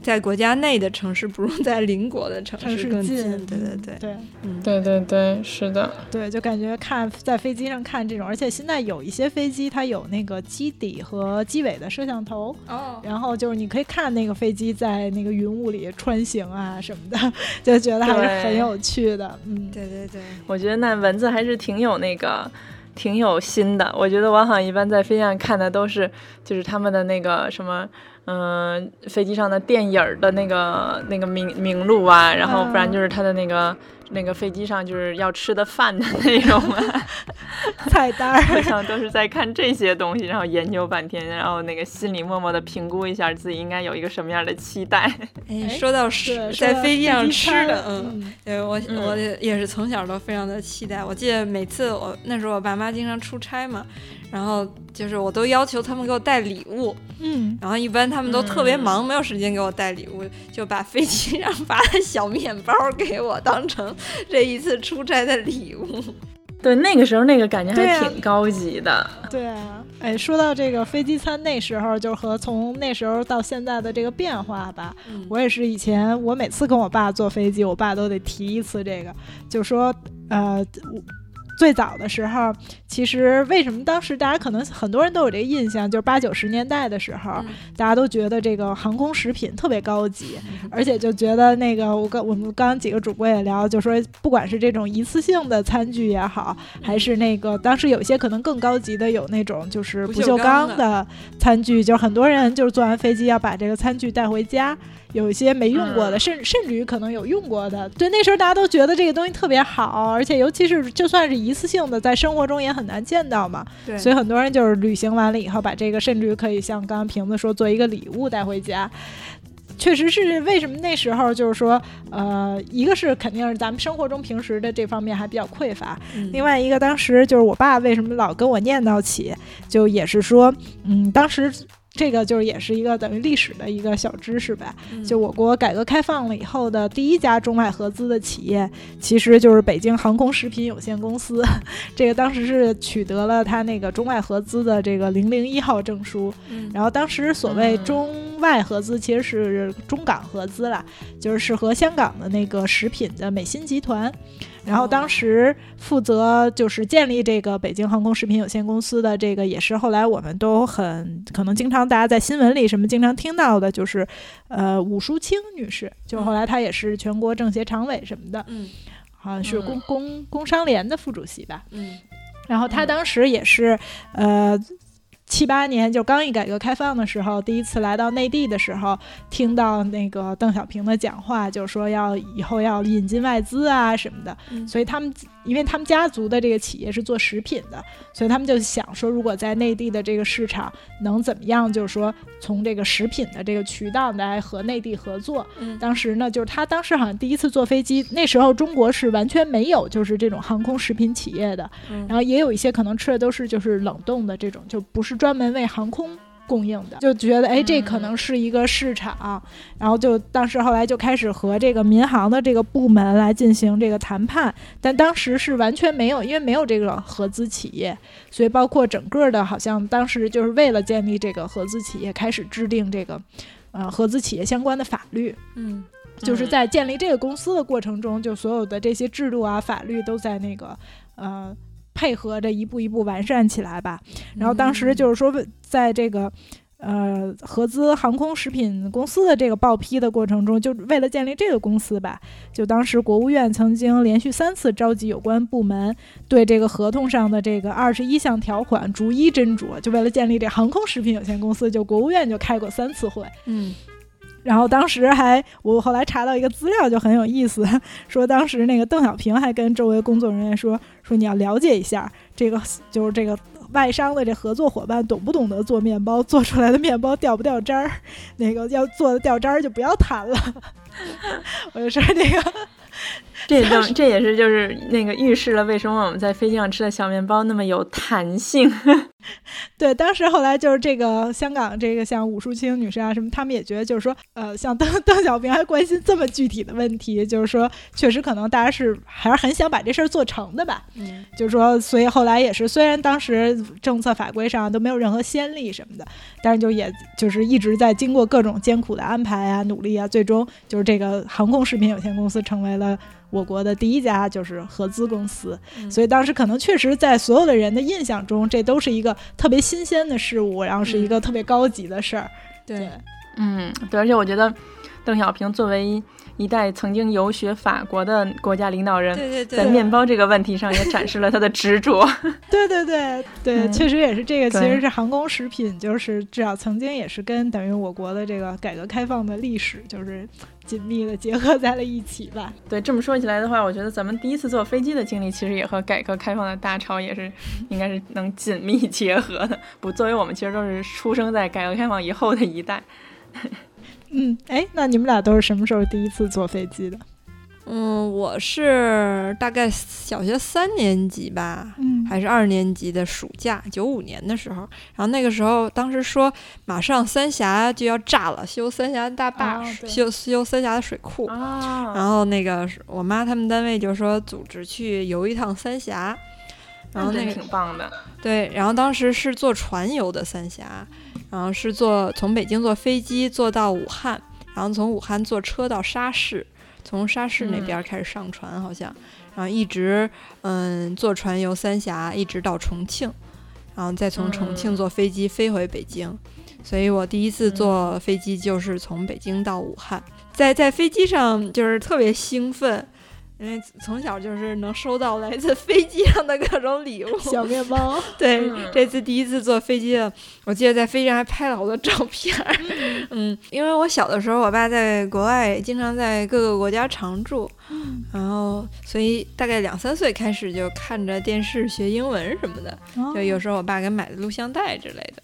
在国家内的城市不如在邻国的城城市更近，对对对，对。嗯，对对对，是的，对，就感觉看在飞机上看这种，而且现在有一些飞机它有那个机底和机尾的摄像头，哦，然后就是你可以看那个飞机在那个云雾里穿行啊什么的，就觉得还是很有趣的。嗯，对对对，我觉得那蚊子还是挺有那个。挺有心的，我觉得王好一般在飞机上看的都是，就是他们的那个什么，嗯、飞机上的电影的那个那个名名录啊，然后不然就是他的那个那个飞机上就是要吃的饭的那种啊，菜单好儿，像都是在看这些东西，然后研究半天，然后那个心里默默的评估一下自己应该有一个什么样的期待。哎，哎说到吃，，在飞机上吃的，嗯。嗯，对我，嗯我也是从小都非常的期待。我记得每次我那时候我爸妈经常出差嘛，然后就是我都要求他们给我带礼物，嗯，然后一般他们都特别嗯忙，没有时间给我带礼物，就把飞机上发的小面包给我当成 这一次出差的礼物。对，那个时候那个感觉还挺高级的。对啊，哎，说到这个飞机餐，那时候就和从那时候到现在的这个变化吧，嗯我也是以前我每次跟我爸坐飞机，我爸都得提一次这个，就说呃。我最早的时候，其实为什么当时大家可能很多人都有这个印象，就是八九十年代的时候，大家都觉得这个航空食品特别高级，而且就觉得那个我跟我们刚刚几个主播也聊，就说不管是这种一次性的餐具也好，还是那个当时有些可能更高级的，有那种就是不锈钢的。餐具，就很多人就是坐完飞机要把这个餐具带回家。有一些没用过的，甚甚至于可能有用过的。对，那时候大家都觉得这个东西特别好，而且尤其是就算是一次性的，在生活中也很难见到嘛。对，所以很多人就是旅行完了以后，把这个甚至于可以像刚刚瓶子说，做一个礼物带回家。确实是为什么那时候就是说，呃，一个是肯定是咱们生活中平时的这方面还比较匮乏，另外一个当时就是我爸为什么老跟我念叨起，就也是说，嗯，当时。这个就是也是一个等于历史的一个小知识吧。就我国改革开放了以后的第一家中外合资的企业，其实就是北京航空食品有限公司。这个当时是取得了它那个中外合资的这个零零一号证书。然后当时所谓中外合资其实是中港合资啦，就是是和香港的那个食品的美心集团。然后当时负责就是建立这个北京航空食品有限公司的这个，也是后来我们都很可能经常大家在新闻里什么经常听到的，就是呃武淑清女士，就后来她也是全国政协常委什么的，嗯，好像是工工工商联的副主席吧，嗯，然后她当时也是呃。七八年就刚一改革开放的时候，第一次来到内地的时候，听到那个邓小平的讲话，就说要以后要引进外资啊什么的，所以他们。因为他们家族的这个企业是做食品的，所以他们就想说，如果在内地的这个市场能怎么样，就是说从这个食品的这个渠道来和内地合作。当时呢，就是他当时好像第一次坐飞机，那时候中国是完全没有就是这种航空食品企业的，然后也有一些可能吃的都是就是冷冻的这种，就不是专门为航空。供应的就觉得哎，这可能是一个市场，然后就当时后来就开始和这个民航的这个部门来进行这个谈判，但当时是完全没有，因为没有这个合资企业，所以包括整个的，好像当时就是为了建立这个合资企业，开始制定这个呃合资企业相关的法律，嗯，就是在建立这个公司的过程中，就所有的这些制度啊、法律都在那个呃。配合着一步一步完善起来吧。然后当时就是说，在这个呃合资航空食品公司的这个报批的过程中，就为了建立这个公司吧，就当时国务院曾经连续三次召集有关部门，对这个合同上的这个二十一项条款逐一斟酌。就为了建立这航空食品有限公司，就国务院就开过三次会。嗯。然后当时还，我后来查到一个资料就很有意思，说当时那个邓小平还跟周围工作人员说，说你要了解一下这个，就是这个外商的这合作伙伴懂不懂得做面包，做出来的面包掉不掉渣儿，那个要做的掉渣儿就不要谈了。我就说这个。这就这也是就是那个预示了为什么我们在飞机上吃的小面包那么有弹性。对，当时后来就是这个香港这个像武淑清女士啊什么，他们也觉得就是说，呃，像邓 邓小平还关心这么具体的问题，就是说确实可能大家是还是很想把这事儿做成的吧。嗯，就是说，所以后来也是，虽然当时政策法规上都没有任何先例什么的，但是就也就是一直在经过各种艰苦的安排啊、努力啊，最终就是这个航空食品有限公司成为了。我国的第一家就是合资公司，所以当时可能确实在所有的人的印象中，这都是一个特别新鲜的事物，然后是一个特别高级的事儿。对，嗯，对，而且我觉得邓小平作为一代曾经游学法国的国家领导人，对对对，在面包这个问题上也展示了他的执着。对对对对，确实也是这个，其实是航空食品，就是至少曾经也是跟等于我国的这个改革开放的历史，就是。紧密的结合在了一起吧。对，这么说起来的话，我觉得咱们第一次坐飞机的经历，其实也和改革开放的大潮也是，应该是能紧密结合的。不，作为我们其实都是出生在改革开放以后的一代。嗯，哎，那你们俩都是什么时候第一次坐飞机的？嗯，我是大概小学三年级吧，嗯，还是二年级的暑假，九五年的时候。然后那个时候，当时说马上三峡就要炸了，修三峡大坝，修修三峡的水库。然后那个我妈他们单位就说组织去游一趟三峡，然后那个挺棒的。对，然后当时是坐船游的三峡，然后是坐从北京坐飞机坐到武汉，然后从武汉坐车到沙市。从沙市那边开始上船，好像，然后一直嗯坐船游三峡，一直到重庆，然后再从重庆坐飞机飞回北京。所以我第一次坐飞机就是从北京到武汉，在在飞机上就是特别兴奋。因为从小就是能收到来自飞机上的各种礼物，小面包。对，这次第一次坐飞机了，我记得在飞机上还拍了好多照片。嗯，因为我小的时候，我爸在国外经常在各个国家常住，然后所以大概两三岁开始就看着电视学英文什么的，就有时候我爸给买的录像带之类的。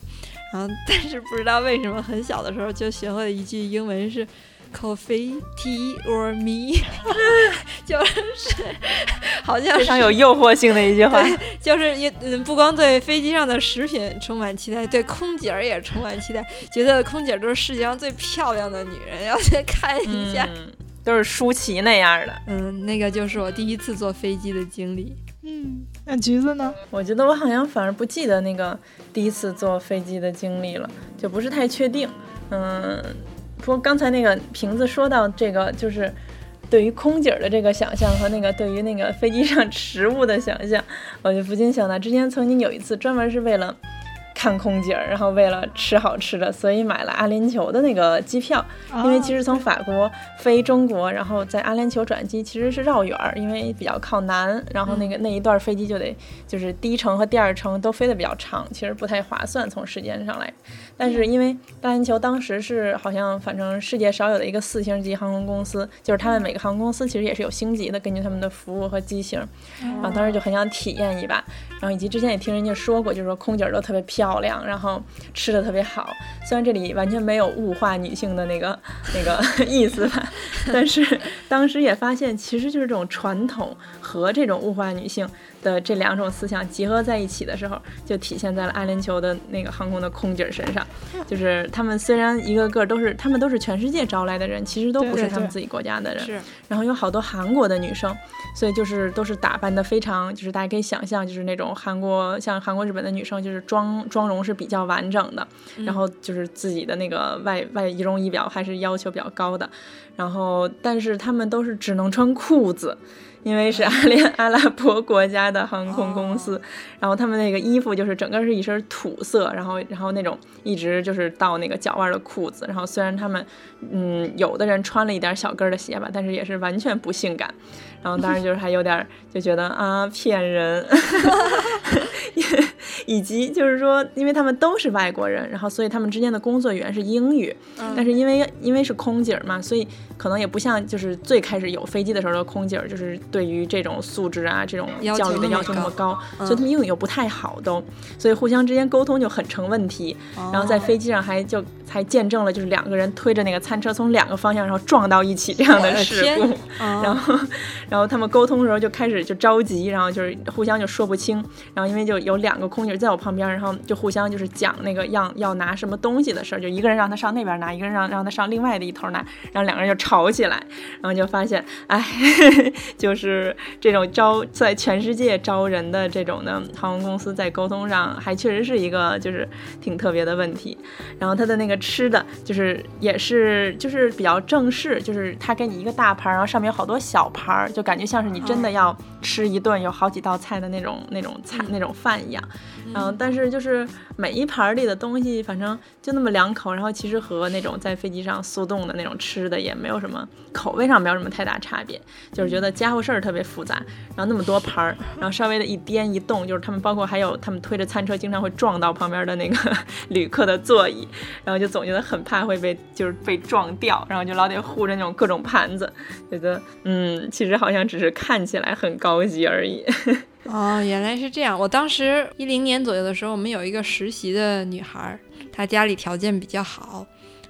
然后，但是不知道为什么很小的时候就学会了一句英文是。Coffee, tea or me，就是好像非常有诱惑性的一句话，就是也嗯，不光对飞机上的食品充满期待，对空姐儿也充满期待，觉得空姐儿都是世界上最漂亮的女人，要去看一下，都是舒淇那样的。嗯，那个就是我第一次坐飞机的经历。嗯，那橘子呢？我觉得我好像反而不记得那个第一次坐飞机的经历了，就不是太确定。嗯。说刚才那个瓶子说到这个，就是对于空姐的这个想象和那个对于那个飞机上食物的想象，我就不禁想到之前曾经有一次专门是为了看空姐，然后为了吃好吃的，所以买了阿联酋的那个机票，因为其实从法国飞中国，然后在阿联酋转机其实是绕远儿，因为比较靠南，然后那个那一段飞机就得就是第一程和第二程都飞得比较长，其实不太划算从时间上来。但是因为阿联酋当时是好像反正世界少有的一个四星级航空公司，就是他们每个航空公司其实也是有星级的，根据他们的服务和机型。然后当时就很想体验一把，然后以及之前也听人家说过，就是说空姐都特别漂亮，然后吃的特别好。虽然这里完全没有物化女性的那个那个 意思吧，但是当时也发现，其实就是这种传统和这种物化女性。的这两种思想结合在一起的时候，就体现在了阿联酋的那个航空的空姐身上。就是他们虽然一个个都是，他们都是全世界招来的人，其实都不是他们自己国家的人。是。然后有好多韩国的女生，所以就是都是打扮的非常，就是大家可以想象，就是那种韩国像韩国、日本的女生，就是妆妆容是比较完整的，然后就是自己的那个外外仪容仪表还是要求比较高的。然后，但是他们都是只能穿裤子。因为是阿联 阿拉伯国家的航空公司，然后他们那个衣服就是整个是一身土色，然后然后那种一直就是到那个脚腕的裤子，然后虽然他们嗯有的人穿了一点小跟的鞋吧，但是也是完全不性感，然后当时就是还有点就觉得啊骗人。以及就是说，因为他们都是外国人，然后所以他们之间的工作语言是英语，但是因为因为是空姐嘛，所以可能也不像就是最开始有飞机的时候的空姐，就是对于这种素质啊这种教育的要求那么高，所以他们英语又不太好都，所以互相之间沟通就很成问题。然后在飞机上还就还见证了就是两个人推着那个餐车从两个方向然后撞到一起这样的事故，然后然后然后他们沟通的时候就开始就着急，然后就是互相就说不清，然后因为就有两个空。姐在我旁边，然后就互相就是讲那个要要拿什么东西的事儿，就一个人让他上那边拿，一个人让让他上另外的一头拿，然后两个人就吵起来，然后就发现，哎，就是这种招在全世界招人的这种的航空公司在沟通上还确实是一个就是挺特别的问题。然后他的那个吃的就是也是就是比较正式，就是他给你一个大盘，然后上面有好多小盘，就感觉像是你真的要吃一顿有好几道菜的那种那种菜那种饭一样。然后，但是就是每一盘里的东西，反正就那么两口，然后其实和那种在飞机上速冻的那种吃的也没有什么口味上没有什么太大差别，就是觉得家伙事儿特别复杂。然后那么多盘儿，然后稍微的一颠一动，就是他们包括还有他们推着餐车，经常会撞到旁边的那个 旅客的座椅，然后就总觉得很怕会被就是被撞掉，然后就老得护着那种各种盘子，觉得嗯，其实好好像只是看起来很高级而已。哦，原来是这样。我当时一零年左右的时候，我们有一个实习的女孩，她家里条件比较好。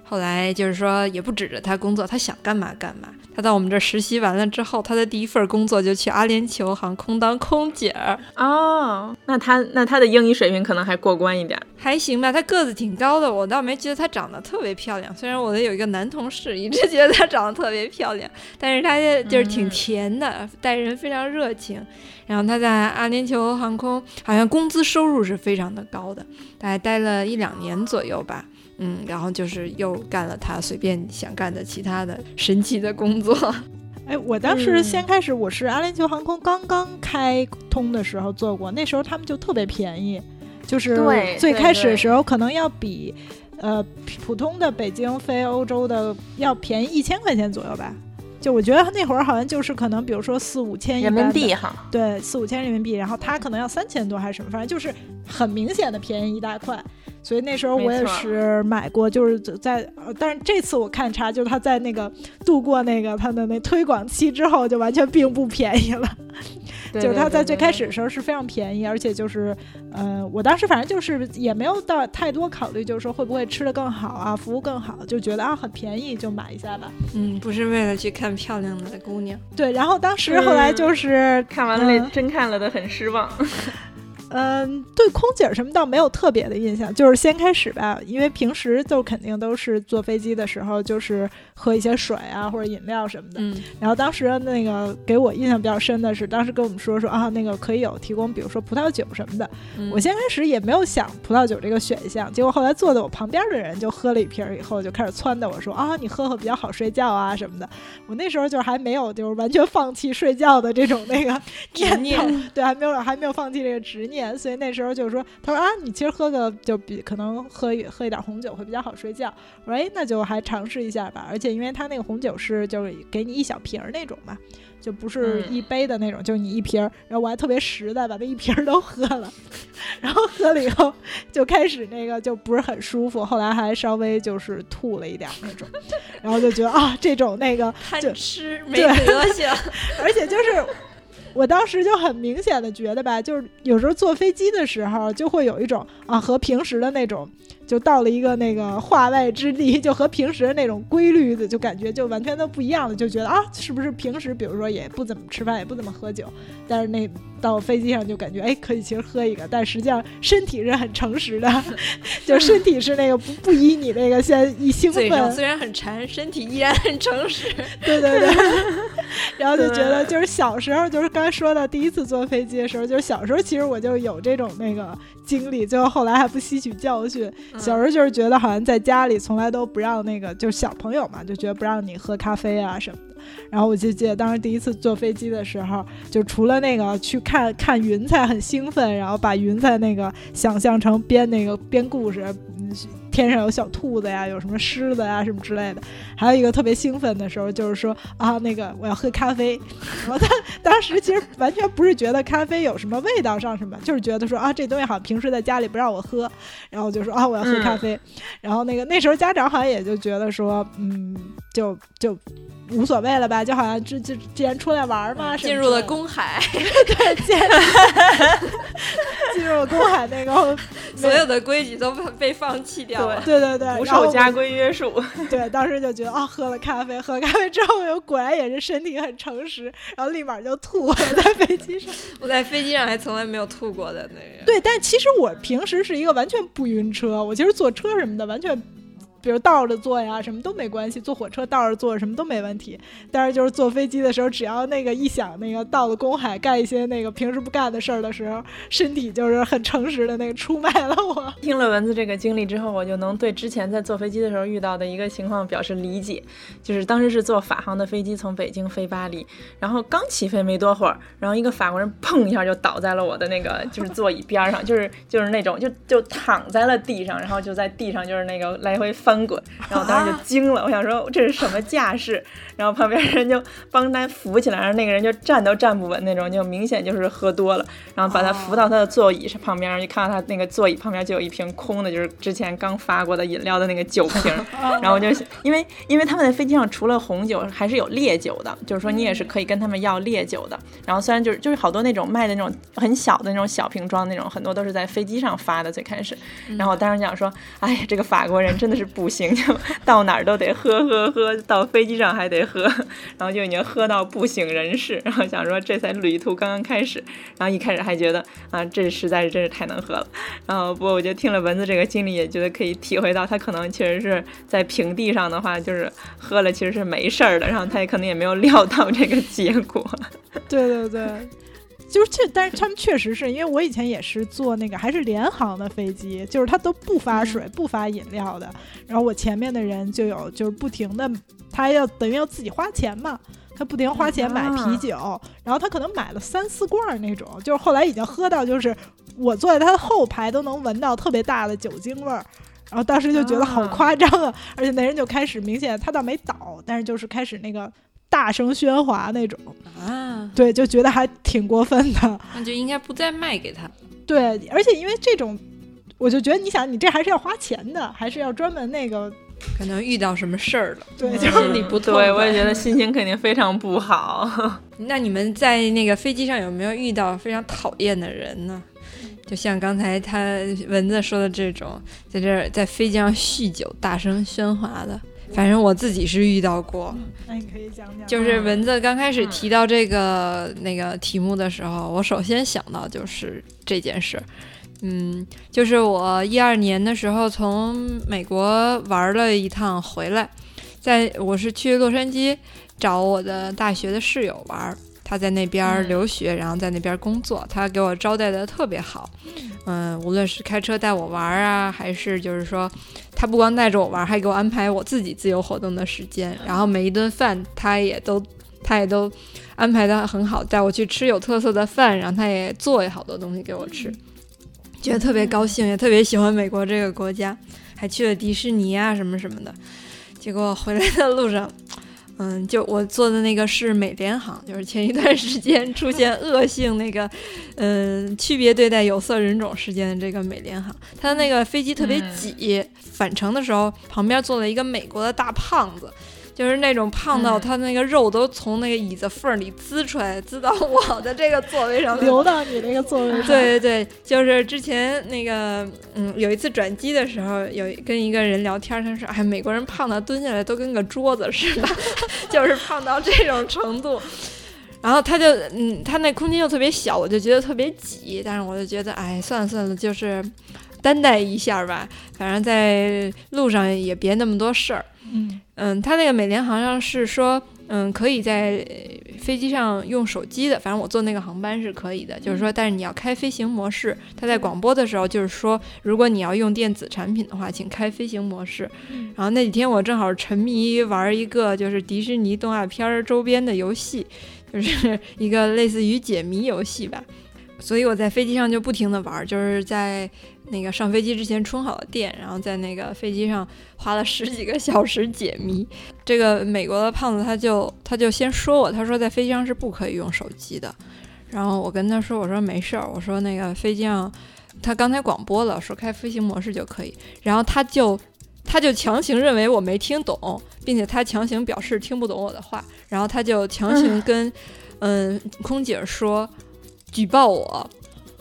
后来就是说，也不指着他工作，他想干嘛干嘛。他到我们这实习完了之后，他的第一份工作就去阿联酋航空当空姐儿。哦，那他那他的英语水平可能还过关一点，还行吧。他个子挺高的，我倒没觉得他长得特别漂亮。虽然我的有一个男同事一直觉得他长得特别漂亮，但是他就是挺甜的，待人非常热情。然后他在阿联酋航空好像工资收入是非常的高的，大概待了一两年左右吧。嗯，然后就是又干了他随便想干的其他的神奇的工作。哎，我当时先开始我是阿联酋航空刚刚开通的时候做过，那时候他们就特别便宜，就是最开始的时候可能要比呃普通的北京飞欧洲的要便宜一千块钱左右吧。就我觉得那会儿好像就是可能，比如说四五千人民币哈，对，四五千人民币，然后他可能要三千多还是什么，反正就是很明显的便宜一大块。所以那时候我也是买过，就是在，但是这次我看差，就是他在那个度过那个他的那推广期之后，就完全并不便宜了。就是他在最开始的时候是非常便宜，而且就是，呃，我当时反正就是也没有到太多考虑，就是说会不会吃的更好啊，服务更好，就觉得啊很便宜就买一下吧。嗯，不是为了去看漂亮的姑娘。对，然后当时后来就是 看完了那，真看了的很失望。嗯，对空姐什么倒没有特别的印象，就是先开始吧，因为平时就肯定都是坐飞机的时候，就是喝一些水啊或者饮料什么的。嗯，然后当时那个给我印象比较深的是，当时跟我们说说啊，那个可以有提供，比如说葡萄酒什么的。我先开始也没有想葡萄酒这个选项，结果后来坐在我旁边的人就喝了一瓶以后，就开始撺掇我说啊，你喝喝比较好睡觉啊什么的。我那时候就还没有就是完全放弃睡觉的这种那个执念，对，还没有还没有放弃这个执念。所以那时候就是说，他说啊，你其实喝个就比可能喝一喝一点红酒会比较好睡觉。我说哎，那就还尝试一下吧。而且因为他那个红酒是就是给你一小瓶儿那种嘛，就不是一杯的那种，就是你一瓶儿。然后我还特别实在，把那一瓶儿都喝了。然后喝了以后就开始那个就不是很舒服，后来还稍微就是吐了一点那种。然后就觉得啊，这种那个贪吃没德行，而且就是。我当时就很明显的觉得吧，就是有时候坐飞机的时候，就会有一种啊，和平时的那种。就到了一个那个化外之地，就和平时的那种规律的，就感觉就完全都不一样了。就觉得啊，是不是平时比如说也不怎么吃饭，也不怎么喝酒，但是那到飞机上就感觉哎，可以其实喝一个，但实际上身体是很诚实的，就身体是那个不不依你那个先一兴奋，虽然很馋，身体依然很诚实。对对对，然后就觉得就是小时候就是刚才说的第一次坐飞机的时候，就是小时候其实我就有这种那个经历，最后后来还不吸取教训。小时候就是觉得好像在家里从来都不让那个，就是小朋友嘛，就觉得不让你喝咖啡啊什么的。然后我就记得当时第一次坐飞机的时候，就除了那个去看看云彩很兴奋，然后把云彩那个想象成编那个编故事。天上有小兔子呀，有什么狮子呀，什么之类的。还有一个特别兴奋的时候，就是说啊，那个我要喝咖啡。然后他当时其实完全不是觉得咖啡有什么味道上什么，就是觉得说啊，这东西好像平时在家里不让我喝，然后就说啊，我要喝咖啡。然后那个那时候家长好像也就觉得说，嗯，就就无所谓了吧，就好像之之既然出来玩嘛 进入了公海，对，进进入了公海，那个 所有的规矩都被放弃掉了。对对对，不受家规约束。对，当时就觉得啊，喝了咖啡，喝咖啡之后又果然也是身体很诚实，然后立马就吐了在飞机上。我在飞机上还从来没有吐过的那个。对，但其实我平时是一个完全不晕车，我其实坐车什么的完全。比如倒着坐呀，什么都没关系。坐火车倒着坐什么都没问题。但是就是坐飞机的时候，只要那个一想那个到了公海干一些那个平时不干的事儿的时候，身体就是很诚实的那个出卖了我。听了蚊子这个经历之后，我就能对之前在坐飞机的时候遇到的一个情况表示理解。就是当时是坐法航的飞机从北京飞巴黎，然后刚起飞没多会儿，然后一个法国人砰一下就倒在了我的那个就是座椅边上，就是就是那种就就躺在了地上，然后就在地上就是那个来回翻。翻滚，然后我当时就惊了，我想说这是什么架势？然后旁边人就帮他扶起来，然后那个人就站都站不稳那种，就明显就是喝多了。然后把他扶到他的座椅上旁边，就看到他那个座椅旁边就有一瓶空的，就是之前刚发过的饮料的那个酒瓶。然后就因为因为他们在飞机上除了红酒还是有烈酒的，就是说你也是可以跟他们要烈酒的。然后虽然就是就是好多那种卖的那种很小的那种小瓶装那种，很多都是在飞机上发的最开始。然后我当时想说，哎呀，这个法国人真的是不。不行，就到哪儿都得喝喝喝，到飞机上还得喝，然后就已经喝到不省人事。然后想说这才旅途刚刚开始，然后一开始还觉得啊，这实在是真是太能喝了。然后不过我觉得听了蚊子这个经历，也觉得可以体会到他可能确实是在平地上的话，就是喝了其实是没事儿的。然后他也可能也没有料到这个结果。对 对对。就是确，但是他们确实是因为我以前也是坐那个还是联航的飞机，就是他都不发水、不发饮料的。然后我前面的人就有就是不停的，他要等于要自己花钱嘛，他不停花钱买啤酒，然后他可能买了三四罐那种，就是后来已经喝到就是我坐在他的后排都能闻到特别大的酒精味儿。然后当时就觉得好夸张啊，而且那人就开始明显他倒没倒，但是就是开始那个。大声喧哗那种啊，对，就觉得还挺过分的，那就应该不再卖给他。对，而且因为这种，我就觉得你想，你这还是要花钱的，还是要专门那个，可能遇到什么事儿了，对，就是心里不对，我也觉得心情肯定非常不好。那你们在那个飞机上有没有遇到非常讨厌的人呢？就像刚才他蚊子说的这种，在这在飞机上酗酒、大声喧哗的。反正我自己是遇到过，那你可以讲讲。就是蚊子刚开始提到这个那个题目的时候，我首先想到就是这件事。嗯，就是我一二年的时候从美国玩了一趟回来，在我是去洛杉矶找我的大学的室友玩，他在那边留学，然后在那边工作，他给我招待的特别好。嗯，无论是开车带我玩啊，还是就是说。他不光带着我玩，还给我安排我自己自由活动的时间。然后每一顿饭，他也都，他也都安排的很好，带我去吃有特色的饭。然后他也做好多东西给我吃，觉得特别高兴，也特别喜欢美国这个国家，还去了迪士尼啊什么什么的。结果回来的路上。嗯，就我坐的那个是美联航，就是前一段时间出现恶性那个，嗯，区别对待有色人种事件的这个美联航，它的那个飞机特别挤，返程的时候旁边坐了一个美国的大胖子。就是那种胖到他那个肉都从那个椅子缝里滋出来，滋到我的这个座位上，流到你那个座位上。对对对，就是之前那个，嗯，有一次转机的时候，有跟一个人聊天，他说：“哎，美国人胖到蹲下来都跟个桌子似的，就是胖到这种程度。”然后他就，嗯，他那空间又特别小，我就觉得特别挤。但是我就觉得，哎，算了算了，就是担待一下吧，反正在路上也别那么多事儿。嗯嗯，他那个美联航上是说，嗯，可以在飞机上用手机的。反正我坐那个航班是可以的，就是说，但是你要开飞行模式。他在广播的时候就是说，如果你要用电子产品的话，请开飞行模式。然后那几天我正好沉迷玩一个就是迪士尼动画片周边的游戏，就是 一个类似于解谜游戏吧。所以我在飞机上就不停的玩，就是在那个上飞机之前充好了电，然后在那个飞机上花了十几个小时解谜。这个美国的胖子他就他就先说我，他说在飞机上是不可以用手机的。然后我跟他说，我说没事儿，我说那个飞机上他刚才广播了，说开飞行模式就可以。然后他就他就强行认为我没听懂，并且他强行表示听不懂我的话，然后他就强行跟嗯空姐说。举报我，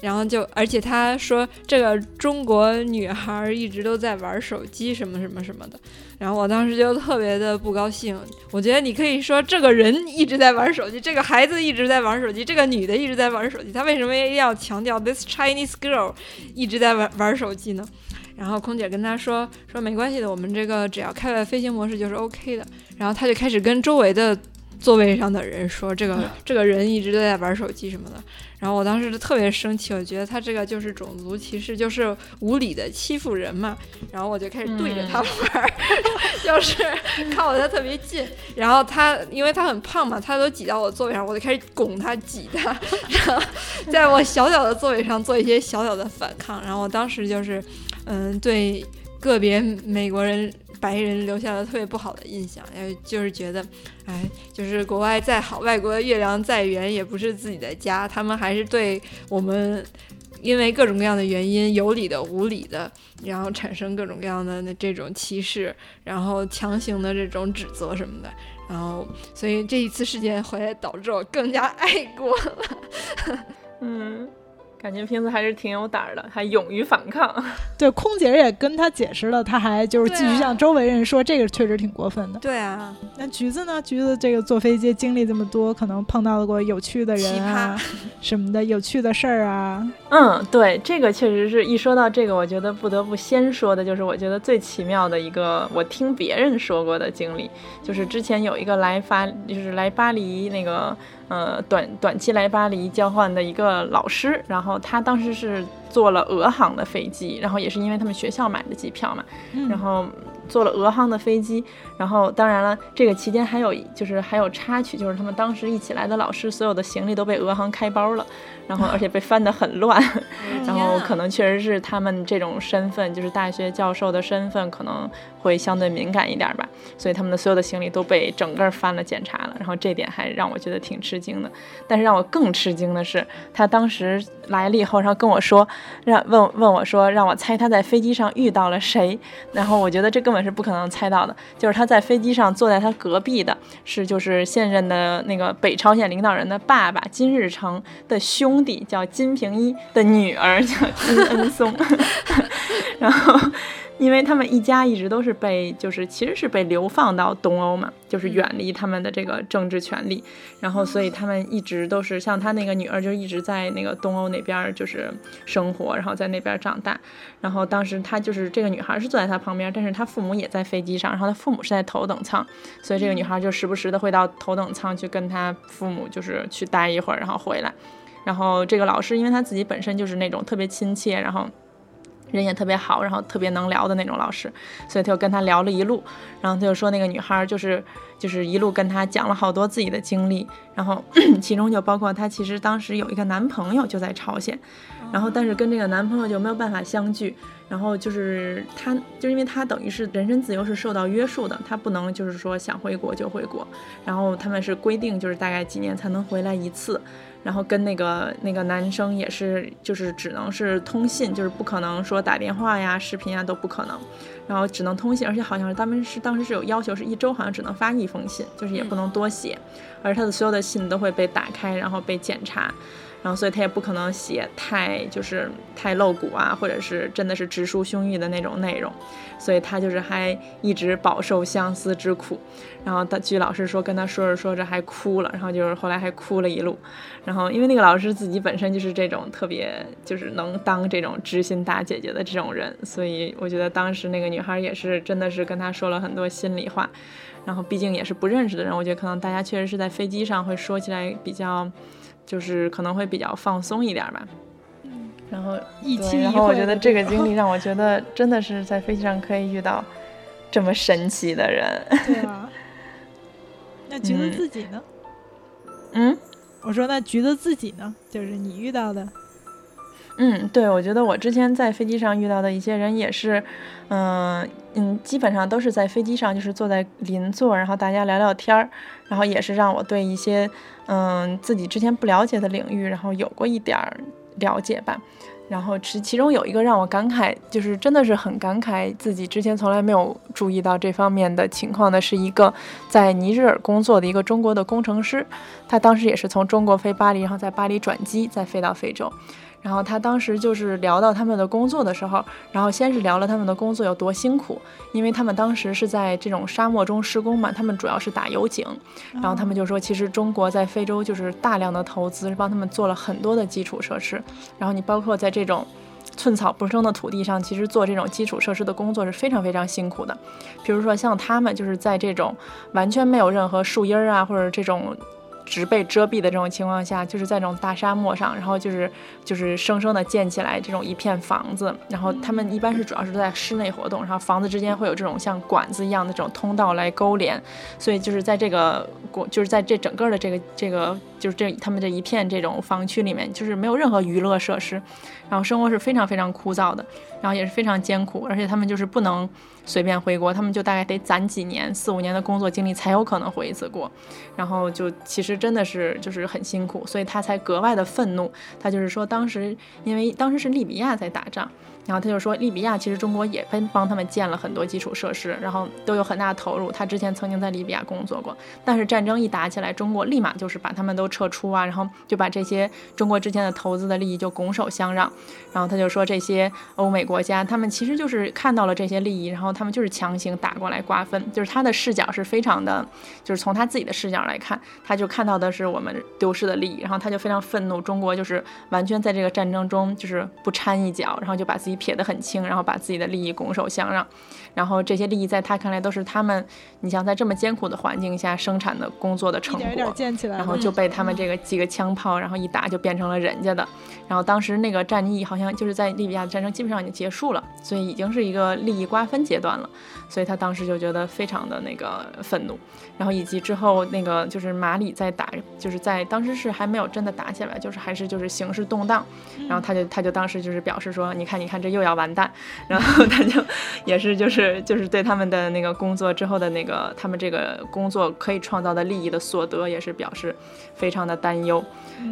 然后就，而且他说这个中国女孩一直都在玩手机，什么什么什么的，然后我当时就特别的不高兴。我觉得你可以说这个人一直在玩手机，这个孩子一直在玩手机，这个女的一直在玩手机，他为什么一定要强调 this Chinese girl 一直在玩玩手机呢？然后空姐跟他说说没关系的，我们这个只要开了飞行模式就是 OK 的。然后他就开始跟周围的座位上的人说这个这个人一直都在玩手机什么的。然后我当时就特别生气，我觉得他这个就是种族歧视，就是无理的欺负人嘛。然后我就开始对着他玩，就是靠得他特别近。然后他因为他很胖嘛，他都挤到我座位上，我就开始拱他挤他，然后在我小小的座位上做一些小小的反抗。然后我当时就是，嗯，对个别美国人。白人留下了特别不好的印象，为就是觉得，哎，就是国外再好，外国的月亮再圆，也不是自己的家。他们还是对我们，因为各种各样的原因，有理的、无理的，然后产生各种各样的这种歧视，然后强行的这种指责什么的。然后，所以这一次事件回来，导致我更加爱国了。嗯。感觉瓶子还是挺有胆儿的，还勇于反抗。对，空姐也跟他解释了，他还就是继续向周围人说，这个确实挺过分的。对啊，那橘子呢？橘子这个坐飞机经历这么多，可能碰到过有趣的人啊，什么的有趣的事儿啊。嗯，对，这个确实是一说到这个，我觉得不得不先说的就是，我觉得最奇妙的一个，我听别人说过的经历，就是之前有一个来法，就是来巴黎那个。呃，短短期来巴黎交换的一个老师，然后他当时是坐了俄航的飞机，然后也是因为他们学校买的机票嘛，然后坐了俄航的飞机，然后当然了，这个期间还有就是还有插曲，就是他们当时一起来的老师所有的行李都被俄航开包了。然后，而且被翻得很乱，然后可能确实是他们这种身份，就是大学教授的身份，可能会相对敏感一点吧，所以他们的所有的行李都被整个翻了检查了，然后这点还让我觉得挺吃惊的。但是让我更吃惊的是，他当时来了以后，然后跟我说，让问问我说，让我猜他在飞机上遇到了谁，然后我觉得这根本是不可能猜到的，就是他在飞机上坐在他隔壁的是就是现任的那个北朝鲜领导人的爸爸金日成的。兄弟叫金平一的女儿叫金恩松，然后因为他们一家一直都是被，就是其实是被流放到东欧嘛，就是远离他们的这个政治权利，然后所以他们一直都是像他那个女儿就一直在那个东欧那边就是生活，然后在那边长大，然后当时他就是这个女孩是坐在他旁边，但是他父母也在飞机上，然后他父母是在头等舱，所以这个女孩就时不时的会到头等舱去跟他父母就是去待一会儿，然后回来。然后这个老师，因为他自己本身就是那种特别亲切，然后人也特别好，然后特别能聊的那种老师，所以他就跟他聊了一路。然后他就说那个女孩就是就是一路跟他讲了好多自己的经历，然后 其中就包括她其实当时有一个男朋友就在朝鲜，然后但是跟这个男朋友就没有办法相聚。然后就是她，就因为她等于是人身自由是受到约束的，她不能就是说想回国就回国。然后他们是规定就是大概几年才能回来一次。然后跟那个那个男生也是，就是只能是通信，就是不可能说打电话呀、视频啊都不可能，然后只能通信，而且好像是他们是当时是有要求，是一周好像只能发一封信，就是也不能多写，而他的所有的信都会被打开，然后被检查。然后，所以他也不可能写太就是太露骨啊，或者是真的是直抒胸臆的那种内容，所以他就是还一直饱受相思之苦。然后他据老师说，跟他说着说着还哭了，然后就是后来还哭了一路。然后因为那个老师自己本身就是这种特别就是能当这种知心大姐姐的这种人，所以我觉得当时那个女孩也是真的是跟他说了很多心里话。然后毕竟也是不认识的人，我觉得可能大家确实是在飞机上会说起来比较。就是可能会比较放松一点吧，嗯，然后一期然后我觉得这个经历让我觉得真的是在飞机上可以遇到这么神奇的人，对啊。那橘子自己呢？嗯，我说那橘子自己呢？就是你遇到的。嗯，对，我觉得我之前在飞机上遇到的一些人也是，嗯嗯，基本上都是在飞机上，就是坐在邻座，然后大家聊聊天儿，然后也是让我对一些嗯自己之前不了解的领域，然后有过一点儿了解吧。然后其其中有一个让我感慨，就是真的是很感慨自己之前从来没有注意到这方面的情况的，是一个在尼日尔工作的一个中国的工程师，他当时也是从中国飞巴黎，然后在巴黎转机，再飞到非洲。然后他当时就是聊到他们的工作的时候，然后先是聊了他们的工作有多辛苦，因为他们当时是在这种沙漠中施工嘛，他们主要是打油井，然后他们就说，其实中国在非洲就是大量的投资，帮他们做了很多的基础设施，然后你包括在这种寸草不生的土地上，其实做这种基础设施的工作是非常非常辛苦的，比如说像他们就是在这种完全没有任何树荫啊，或者这种。植被遮蔽的这种情况下，就是在这种大沙漠上，然后就是就是生生的建起来这种一片房子，然后他们一般是主要是在室内活动，然后房子之间会有这种像管子一样的这种通道来勾连，所以就是在这个国，就是在这整个的这个这个就是这他们这一片这种房区里面，就是没有任何娱乐设施，然后生活是非常非常枯燥的，然后也是非常艰苦，而且他们就是不能。随便回国，他们就大概得攒几年、四五年的工作经历才有可能回一次国，然后就其实真的是就是很辛苦，所以他才格外的愤怒。他就是说，当时因为当时是利比亚在打仗。然后他就说，利比亚其实中国也帮帮他们建了很多基础设施，然后都有很大的投入。他之前曾经在利比亚工作过，但是战争一打起来，中国立马就是把他们都撤出啊，然后就把这些中国之前的投资的利益就拱手相让。然后他就说，这些欧美国家他们其实就是看到了这些利益，然后他们就是强行打过来瓜分。就是他的视角是非常的，就是从他自己的视角来看，他就看到的是我们丢失的利益，然后他就非常愤怒，中国就是完全在这个战争中就是不掺一脚，然后就把自己。撇得很清，然后把自己的利益拱手相让，然后这些利益在他看来都是他们，你像在这么艰苦的环境下生产的工作的成果，然后就被他们这个几个枪炮，然后一打就变成了人家的。然后当时那个战役好像就是在利比亚的战争基本上已经结束了，所以已经是一个利益瓜分阶段了，所以他当时就觉得非常的那个愤怒。然后以及之后那个就是马里在打，就是在当时是还没有真的打起来，就是还是就是形势动荡。然后他就他就当时就是表示说，你看你看这又要完蛋。然后他就也是就是就是对他们的那个工作之后的那个他们这个工作可以创造的利益的所得也是表示非常的担忧。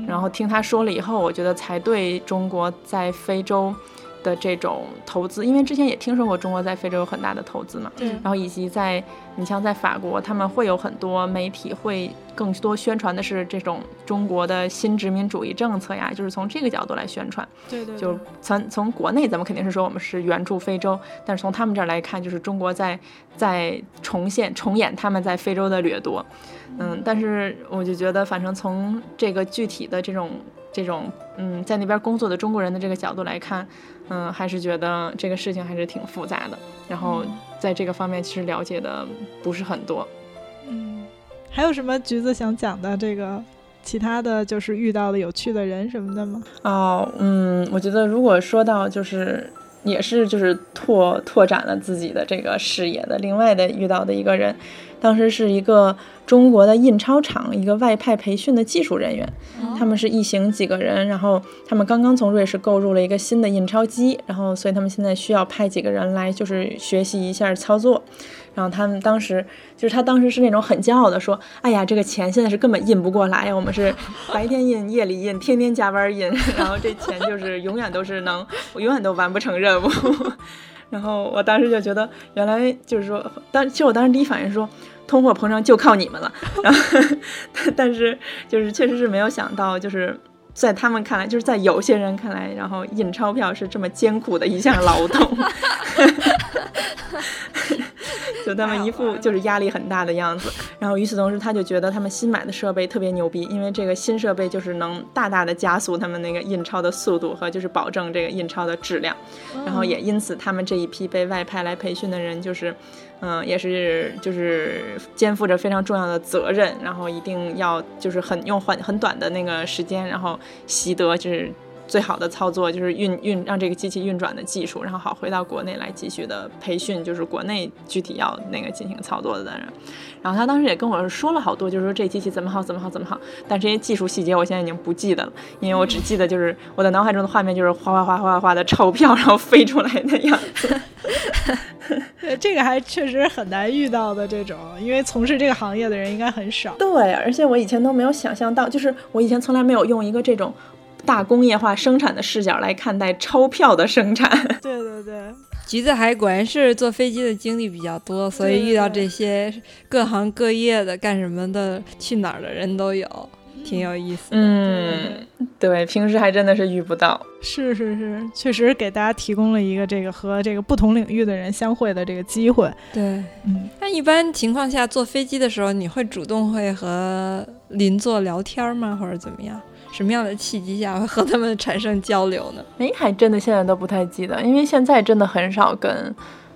然后听他说了以后，我觉得才对中国在非洲。的这种投资，因为之前也听说过中国在非洲有很大的投资嘛，对，然后以及在你像在法国，他们会有很多媒体会更多宣传的是这种中国的新殖民主义政策呀，就是从这个角度来宣传，对对，就从从国内咱们肯定是说我们是援助非洲，但是从他们这儿来看，就是中国在在重现重演他们在非洲的掠夺，嗯，但是我就觉得反正从这个具体的这种这种嗯在那边工作的中国人的这个角度来看。嗯，还是觉得这个事情还是挺复杂的，然后在这个方面其实了解的不是很多。嗯，还有什么橘子想讲的？这个其他的就是遇到的有趣的人什么的吗？哦，嗯，我觉得如果说到就是也是就是拓拓展了自己的这个视野的，另外的遇到的一个人。当时是一个中国的印钞厂，一个外派培训的技术人员，他们是一行几个人，然后他们刚刚从瑞士购入了一个新的印钞机，然后所以他们现在需要派几个人来，就是学习一下操作。然后他们当时就是他当时是那种很骄傲的说：“哎呀，这个钱现在是根本印不过来呀，我们是白天印，夜里印，天天加班印，然后这钱就是永远都是能，我永远都完不成任务。”然后我当时就觉得，原来就是说，当其实我当时第一反应是说。通货膨胀就靠你们了，然后，但是就是确实是没有想到，就是在他们看来，就是在有些人看来，然后印钞票是这么艰苦的一项劳动。就他们一副就是压力很大的样子，然后与此同时，他就觉得他们新买的设备特别牛逼，因为这个新设备就是能大大的加速他们那个印钞的速度和就是保证这个印钞的质量，然后也因此他们这一批被外派来培训的人就是，嗯，也是就是肩负着非常重要的责任，然后一定要就是很用很很短的那个时间，然后习得就是。最好的操作就是运运让这个机器运转的技术，然后好回到国内来继续的培训，就是国内具体要那个进行操作的人。然后他当时也跟我说了好多，就是说这机器怎么好怎么好怎么好，但这些技术细节我现在已经不记得了，因为我只记得就是我的脑海中的画面就是哗哗哗哗哗的钞票然后飞出来的样子。这个还确实很难遇到的这种，因为从事这个行业的人应该很少。对，而且我以前都没有想象到，就是我以前从来没有用一个这种。大工业化生产的视角来看待钞票的生产。对对对，橘子还果然是坐飞机的经历比较多，所以遇到这些各行各业的、干什么的、去哪儿的人都有，挺有意思。嗯，对，平时还真的是遇不到。是是是，确实给大家提供了一个这个和这个不同领域的人相会的这个机会。对，嗯，那一般情况下坐飞机的时候，你会主动会和邻座聊天吗，或者怎么样？什么样的契机下会和他们产生交流呢？哎，还真的现在都不太记得，因为现在真的很少跟，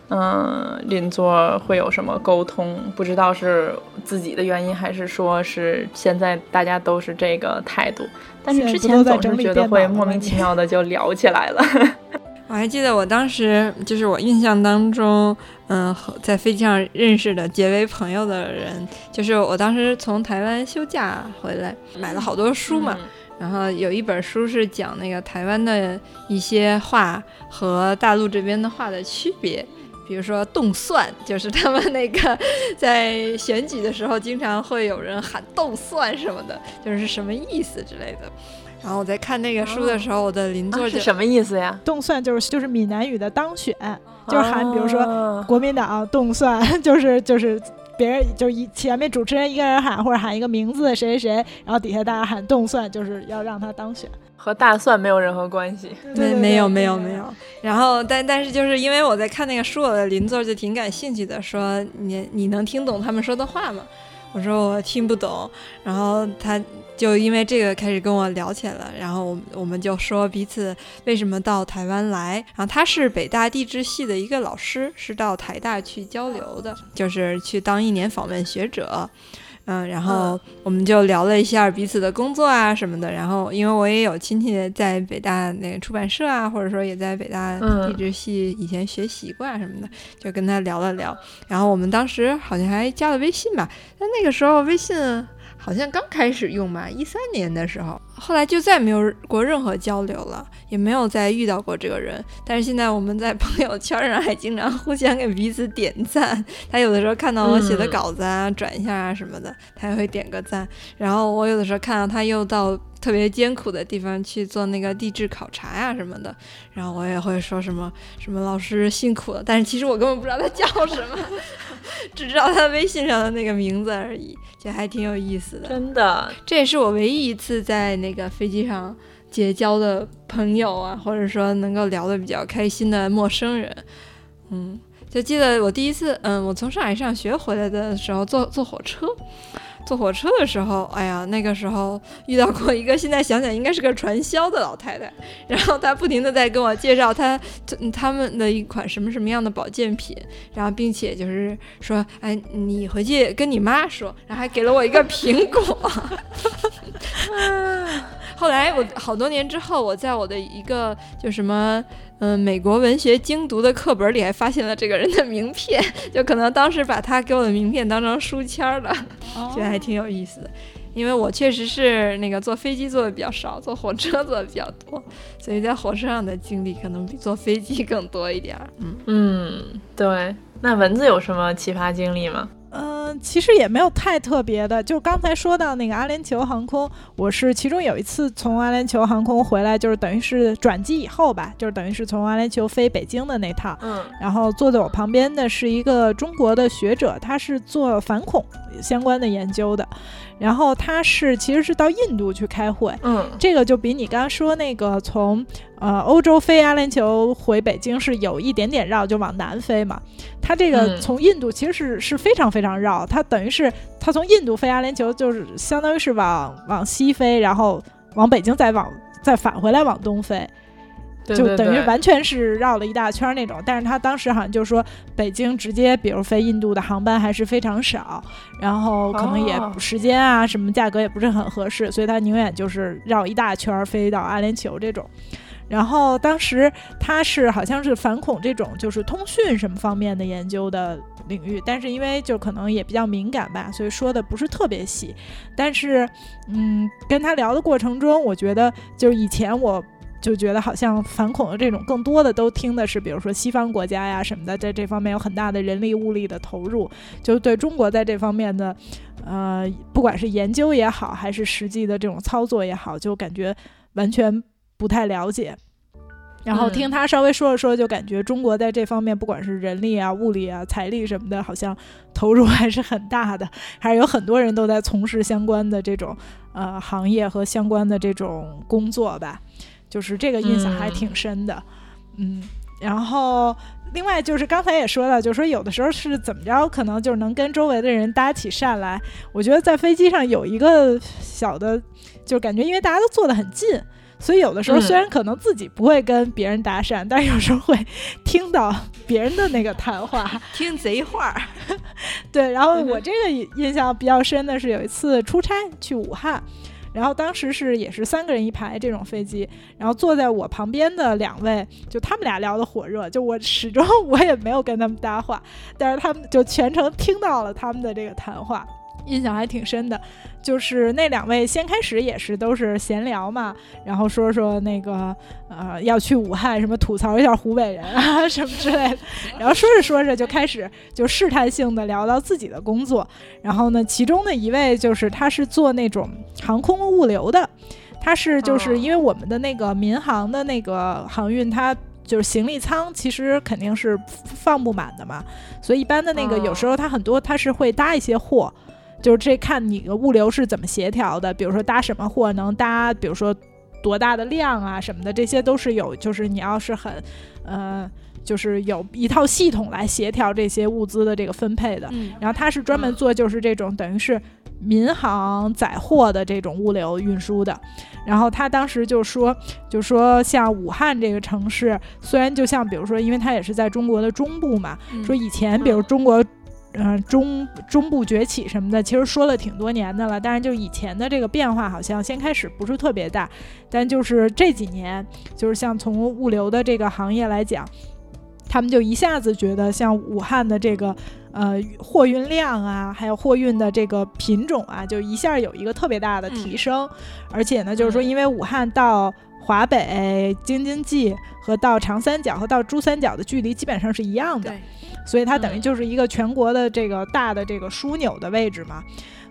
嗯，邻座会有什么沟通，不知道是自己的原因，还是说是现在大家都是这个态度。但是之前总是觉得会莫名其妙的就聊起来了。我还记得我当时就是我印象当中，嗯，在飞机上认识的结为朋友的人，就是我当时从台湾休假回来，买了好多书嘛。然后有一本书是讲那个台湾的一些画和大陆这边的画的区别，比如说动算，就是他们那个在选举的时候，经常会有人喊动算什么的，就是什么意思之类的。然后我在看那个书的时候，我的邻座就是什么意思呀？动算就是就是闽南语的当选，就是喊，比如说哦国民党动算，就是就是别人就是一前面主持人一个人喊或者喊一个名字谁谁谁，然后底下大家喊动蒜，就是要让他当选。和大蒜没有任何关系。没没有没有没有，然后但但是就是因为我在看那个书，我的邻座就挺感兴趣的，说你你能听懂他们说的话吗？我说我听不懂，然后他就因为这个开始跟我聊起来了，然后我们我们就说彼此为什么到台湾来，然后他是北大地质系的一个老师，是到台大去交流的，就是去当一年访问学者。嗯，然后我们就聊了一下彼此的工作啊什么的。然后，因为我也有亲戚在北大那个出版社啊，或者说也在北大嗯地质系以前学习过啊什么的，就跟他聊了聊。然后我们当时好像还加了微信吧，但那个时候微信好像刚开始用吧，一三年的时候，后来就再没有过任何交流了，也没有再遇到过这个人。但是现在我们在朋友圈上还经常互相给彼此点赞，他有的时候看到我写的嗯稿子啊、转一下啊什么的，他也会点个赞。然后我有的时候看到他又到特别艰苦的地方去做那个地质考察呀、什么的，然后我也会说什么什么老师辛苦了，但是其实我根本不知道他叫什么，只知道他微信上的那个名字而已，就还挺有意思的。真的，这也是我唯一一次在那个飞机上结交的朋友啊，或者说能够聊得比较开心的陌生人。嗯，就记得我第一次，嗯，我从上海上学回来的时候，坐坐火车。坐火车的时候，哎呀，那个时候遇到过一个，现在想想应该是个传销的老太太，然后她不停的在跟我介绍她他们的一款什么什么样的保健品，然后并且就是说，哎，你回去跟你妈说，然后还给了我一个苹果。后来我好多年之后，我在我的一个就什么嗯、美国文学精读的课本里还发现了这个人的名片，就可能当时把他给我的名片当成书签儿了，觉得还挺有意思的。因为我确实是那个坐飞机坐的比较少，坐火车坐的比较多，所以在火车上的经历可能比坐飞机更多一点儿。嗯，嗯，对。那蚊子有什么奇葩经历吗？嗯，其实也没有太特别的，就刚才说到那个阿联酋航空，我是其中有一次从阿联酋航空回来，就是等于是转机以后吧，就是等于是从阿联酋飞北京的那趟，嗯。然后坐在我旁边的是一个中国的学者，他是做反恐相关的研究的，然后他是其实是到印度去开会，嗯这个就比你刚刚说那个从呃欧洲飞阿联酋回北京是有一点点绕，就往南飞嘛。他这个嗯从印度其实是是非常非常绕，他等于是他从印度飞阿联酋，就是相当于是往往西飞，然后往北京再往再返回来往东飞。就对对对等于完全是绕了一大圈儿那种，但是他当时好像就说北京直接比如飞印度的航班还是非常少，然后可能也哦时间啊什么价格也不是很合适，所以他宁愿就是绕一大圈儿飞到阿联酋这种。然后当时他是好像是反恐这种就是通讯什么方面的研究的领域，但是因为就可能也比较敏感吧，所以说的不是特别细。但是嗯，跟他聊的过程中，我觉得就是以前我就觉得好像反恐的这种更多的都听的是，比如说西方国家呀什么的，在这方面有很大的人力物力的投入，就对中国在这方面的，呃，不管是研究也好，还是实际的这种操作也好，就感觉完全不太了解。然后嗯听他稍微说了说，就感觉中国在这方面，不管是人力啊、物力啊、财力什么的，好像投入还是很大的，还是有很多人都在从事相关的这种呃行业和相关的这种工作吧。就是这个印象还挺深的，嗯然后另外就是刚才也说了，就是说有的时候是怎么着，可能就是能跟周围的人搭起讪来。我觉得在飞机上有一个小的，就感觉因为大家都坐得很近，所以有的时候嗯虽然可能自己不会跟别人搭讪，但有时候会 听到别人的那个谈话。听贼话儿，对，然后我这个印印象比较深的是有一次出差去武汉，然后当时是也是三个人一排这种飞机，然后坐在我旁边的两位，就他们俩聊的火热，就我始终我也没有跟他们搭话，但是他们就全程听到了他们的这个谈话。印象还挺深的。就是那两位先开始也是都是闲聊嘛，然后说说那个呃要去武汉什么吐槽一下湖北人啊 什么之类的，然后说着说着就开始就试探性的聊到自己的工作，然后呢，其中的一位就是他是做那种航空物流的，他是就是因为我们的那个民航的那个航运，它就是行李舱其实肯定是放不满的嘛，所以一般的那个有时候它很多它是会搭一些货。就是这看你的物流是怎么协调的，比如说搭什么货能搭，比如说多大的量啊什么的，这些都是有，就是你要是很，呃，就是有一套系统来协调这些物资的这个分配的。然后他是专门做就是这种等于是民航载货的这种物流运输的。然后他当时就说，就说像武汉这个城市，虽然就像比如说，因为它也是在中国的中部嘛，说以前比如中国。嗯，中中部崛起什么的，其实说了挺多年的了。但是就以前的这个变化，好像先开始不是特别大。但就是这几年，就是像从物流的这个行业来讲，他们就一下子觉得，像武汉的这个呃货运量啊，还有货运的这个品种啊，就一下有一个特别大的提升。而且呢，就是说，因为武汉到华北、京津冀和到长三角和到珠三角的距离基本上是一样的。所以它等于就是一个全国的这个大的这个枢纽的位置嘛，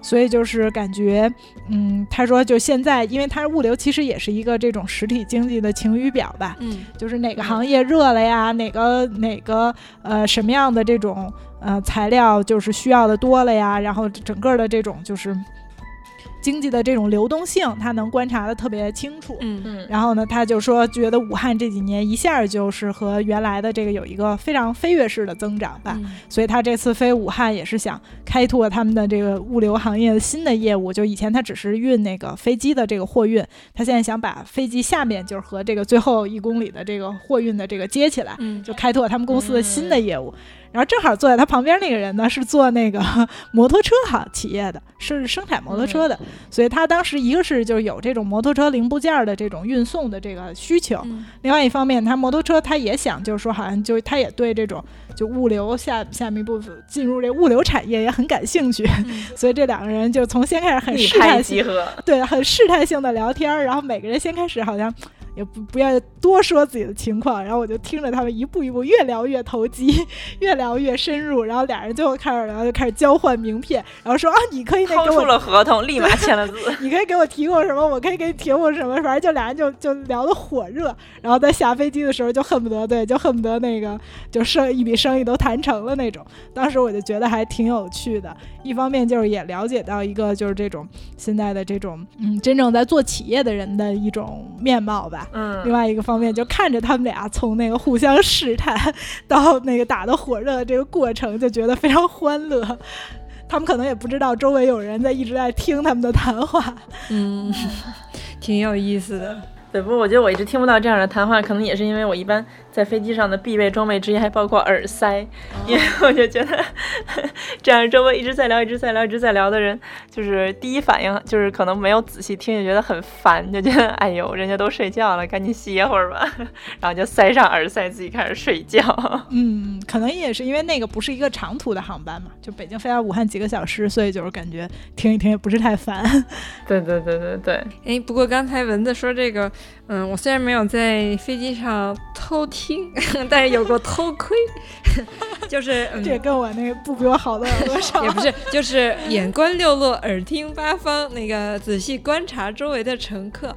所以就是感觉，嗯，他说就现在，因为它物流其实也是一个这种实体经济的晴雨表吧，嗯，就是哪个行业热了呀，哪个哪个呃什么样的这种呃材料就是需要的多了呀，然后整个的这种就是。经济的这种流动性，他能观察的特别清楚。嗯嗯，然后呢，他就说觉得武汉这几年一下就是和原来的这个有一个非常飞跃式的增长吧。所以他这次飞武汉也是想开拓他们的这个物流行业的新的业务。就以前他只是运那个飞机的这个货运，他现在想把飞机下面就是和这个最后一公里的这个货运的这个接起来，就开拓他们公司的新的业务。然后正好坐在他旁边那个人呢，是做那个 摩托车哈企业的，是生产摩托车的，所以他当时一个是就是有这种摩托车零部件的这种运送的这个需求，另外一方面，他摩托车他也想就是说好像就他也对这种就物流下下面一部分进入这物流产业也很感兴趣，所以这两个人就从先开始很试探性，对，很试探性的聊天，然后每个人先开始好像。也不不要多说自己的情况，然后我就听着他们一步一步越聊越投机，越聊越深入，然后俩人最后开始聊，就开始交换名片，然后说啊，你可以那给我了合同，立马签了字，你可以给我提供什么，我可以给你提供什么，反正就俩人就就聊得火热，然后在下飞机的时候就恨不得对，就恨不得那个就生一笔生意都谈成了那种。当时我就觉得还挺有趣的，一方面就是也了解到一个就是这种现在的这种嗯真正在做企业的人的一种面貌吧。嗯，另外一个方面就看着他们俩从那个互相试探到那个打的火热的这个过程，就觉得非常欢乐。他们可能也不知道周围有人在一直在听他们的谈话，嗯，挺有意思的。对，不过我觉得我一直听不到这样的谈话，可能也是因为我一般。在飞机上的必备装备之一还包括耳塞，因为我就觉得这样周围一直在聊、一直在聊、一直在聊的人，就是第一反应就是可能没有仔细听，就觉得很烦，就觉得哎呦，人家都睡觉了，赶紧歇会儿吧，然后就塞上耳塞，自己开始睡觉。嗯，可能也是因为那个不是一个长途的航班嘛，就北京飞到武汉几个小时，所以就是感觉听一听也不是太烦。对对对对对。哎，不过刚才蚊子说这个，嗯，我虽然没有在飞机上偷听。但是有过偷窥，就是这跟我那个不比我好的耳朵少，也不是，就是眼观六路，耳听八方，那个仔细观察周围的乘客，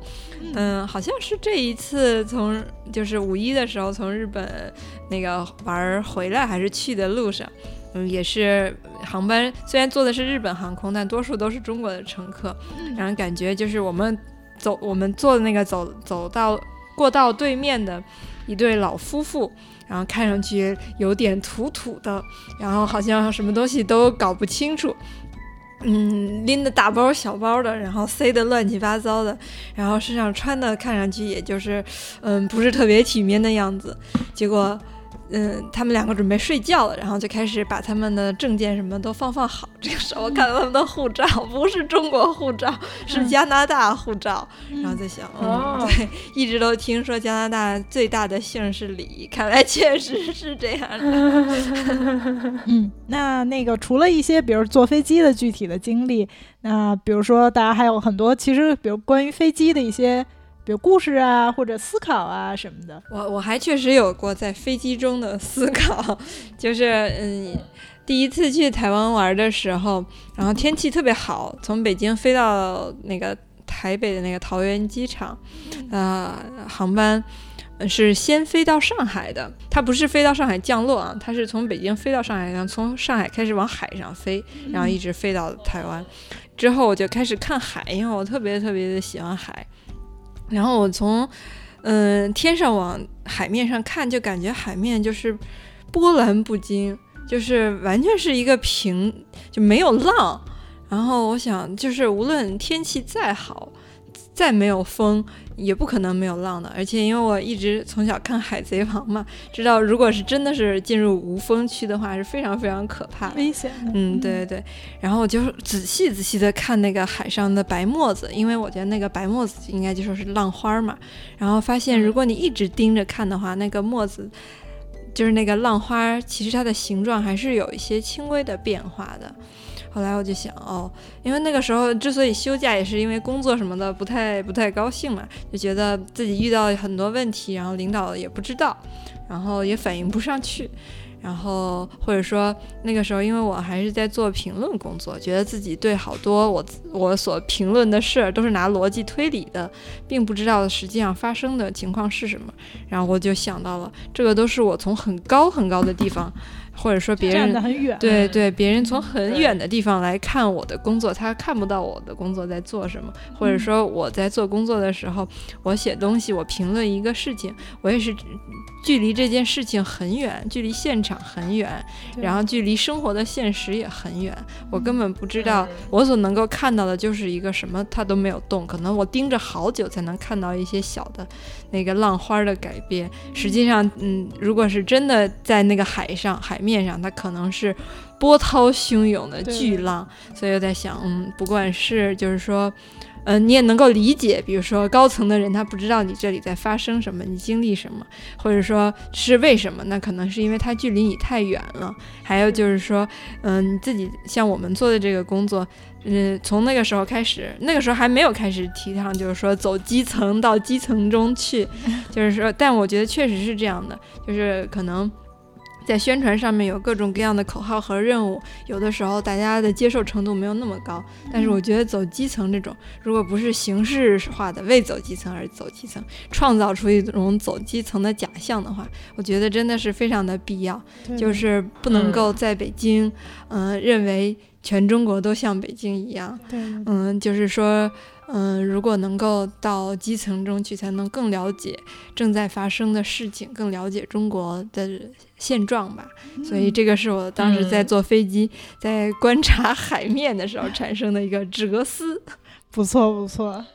嗯，好像是这一次从就是五一的时候从日本那个玩回来，还是去的路上，嗯，也是航班虽然坐的是日本航空，但多数都是中国的乘客，让人感觉就是我们走我们坐的那个走走到过道对面的。一对老夫妇，然后看上去有点土土的，然后好像什么东西都搞不清楚，嗯，拎的大包小包的，然后塞的乱七八糟的，然后身上穿的看上去也就是，嗯，不是特别体面的样子。结果嗯，他们两个准备睡觉了，然后就开始把他们的证件什么都放放好。这个时候我看到他们的护照不是中国护照，是加拿大护照，然后在想，嗯，对，一直都听说加拿大最大的姓是李，看来确实是这样的。嗯，那那个除了一些比如坐飞机的具体的经历，那比如说大家还有很多其实比如关于飞机的一些。有故事啊，或者思考啊什么的。我我还确实有过在飞机中的思考，就是嗯，第一次去台湾玩的时候，然后天气特别好，从北京飞到那个台北的那个桃园机场，啊，航班是先飞到上海的，它不是飞到上海降落啊，它是从北京飞到上海，然后从上海开始往海上飞，然后一直飞到台湾，之后我就开始看海，因为我特别特别的喜欢海。然后我从，嗯，天上往海面上看，就感觉海面就是波澜不惊，就是完全是一个平，就没有浪。然后我想，就是无论天气再好。再没有风，也不可能没有浪的。而且因为我一直从小看《海贼王》嘛，知道如果是真的是进入无风区的话，是非常非常可怕、危险。嗯，对对对。然后我就仔细仔细的看那个海上的白沫子，因为我觉得那个白沫子应该就说是浪花嘛。然后发现，如果你一直盯着看的话，那个沫子就是那个浪花，其实它的形状还是有一些轻微的变化的。后来我就想哦，因为那个时候之所以休假，也是因为工作什么的不太不太高兴嘛，就觉得自己遇到很多问题，然后领导也不知道，然后也反映不上去，然后或者说那个时候，因为我还是在做评论工作，觉得自己对好多我我所评论的事儿都是拿逻辑推理的，并不知道实际上发生的情况是什么，然后我就想到了，这个都是我从很高很高的地方。或者说别人对对，别人从很远的地方来看我的工作，他看不到我的工作在做什么。或者说我在做工作的时候，我写东西，我评论一个事情，我也是距离这件事情很远，距离现场很远，然后距离生活的现实也很远。我根本不知道我所能够看到的就是一个什么，它都没有动。可能我盯着好久才能看到一些小的那个浪花的改变。实际上，嗯，如果是真的在那个海上海面。面上，它可能是波涛汹涌的巨浪，所以我在想，嗯，不管是就是说，嗯，你也能够理解，比如说高层的人他不知道你这里在发生什么，你经历什么，或者说是为什么，那可能是因为他距离你太远了。还有就是说，嗯，你自己像我们做的这个工作，嗯，从那个时候开始，那个时候还没有开始提倡，就是说走基层到基层中去，就是说，但我觉得确实是这样的，就是可能。在宣传上面有各种各样的口号和任务，有的时候大家的接受程度没有那么高。但是我觉得走基层这种，如果不是形式化的为走基层而走基层，创造出一种走基层的假象的话，我觉得真的是非常的必要。就是不能够在北京，嗯，认为全中国都像北京一样。对，嗯，就是说。嗯，如果能够到基层中去，才能更了解正在发生的事情，更了解中国的现状吧。所以这个是我当时在坐飞机，在观察海面的时候产生的一个哲思。不错不错，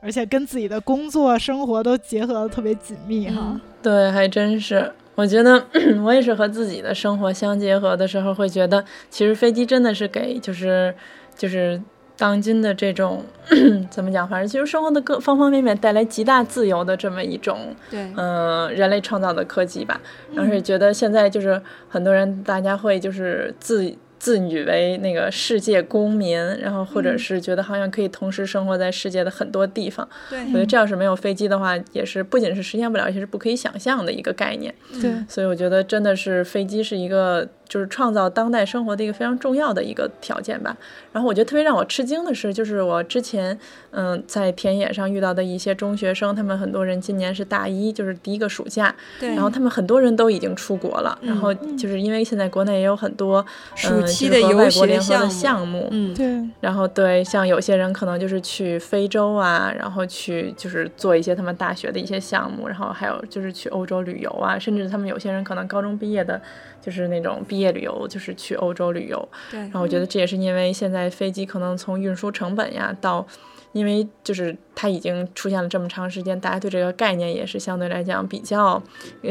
而且跟自己的工作生活都结合的特别紧密哈。对，还真是。我觉得 我也是和自己的生活相结合的时候，会觉得其实飞机真的是给就是就是。当今的这种 怎么讲？反正其实生活的各方方面面带来极大自由的这么一种，对，嗯，人类创造的科技吧。然后觉得现在就是很多人，大家会就是自。自诩为那个世界公民，然后或者是觉得好像可以同时生活在世界的很多地方。对，我觉得这要是没有飞机的话，也是不仅是实现不了，而且是不可以想象的一个概念。对，所以我觉得真的是飞机是一个就是创造当代生活的一个非常重要的一个条件吧。然后我觉得特别让我吃惊的是，就是我之前嗯在田野上遇到的一些中学生，他们很多人今年是大一，就是第一个暑假。对，然后他们很多人都已经出国了，然后就是因为现在国内也有很多暑期的游学项目，嗯，对。然后对，像有些人可能就是去非洲啊，然后去就是做一些他们大学的一些项目，然后还有就是去欧洲旅游啊，甚至他们有些人可能高中毕业的，就是那种毕毕业旅游，就是去欧洲旅游。对，然后我觉得这也是因为现在飞机可能从运输成本呀到，因为就是它已经出现了这么长时间，大家对这个概念也是相对来讲比较，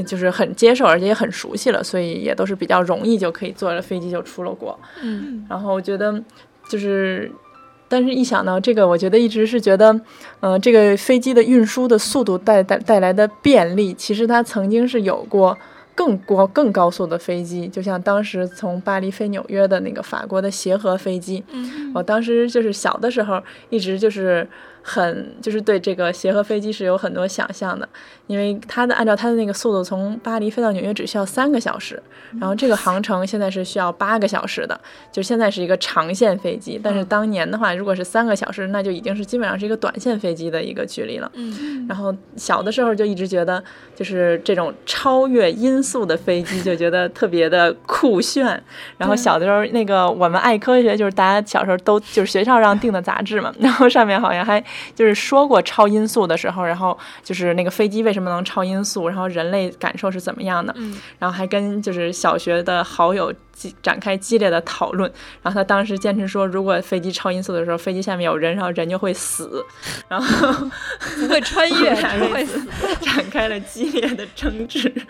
就是很接受，而且也很熟悉了，所以也都是比较容易就可以坐着飞机就出了国。嗯然后我觉得就是。但是，一想到这个，我觉得一直是觉得，呃，这个飞机的运输的速度带带带来的便利，其实它曾经是有过更高更高速的飞机，就像当时从巴黎飞纽约的那个法国的协和飞机。嗯我当时就是小的时候，一直就是很就是对这个协和飞机是有很多想象的，因为它的按照它的那个速度从巴黎飞到纽约只需要三个小时，然后这个航程现在是需要八个小时的，就现在是一个长线飞机，但是当年的话，如果是三个小时，那就已经是基本上是一个短线飞机的一个距离了。嗯然后小的时候就一直觉得，就是这种超越音速的飞机，就觉得特别的酷炫。然后小的时候，那个我们爱科学，就是大家小时候都就是学校让订的杂志嘛，然后上面好像还就是说过超音速的时候，然后就是那个飞机为什么能超音速，然后人类感受是怎么样的，嗯然后还跟就是小学的好友激展开激烈的讨论。然后他当时坚持说，如果飞机超音速的时候，飞机下面有人，然后人就会死。然后不会穿越，我俩只会死展开了激烈的争执。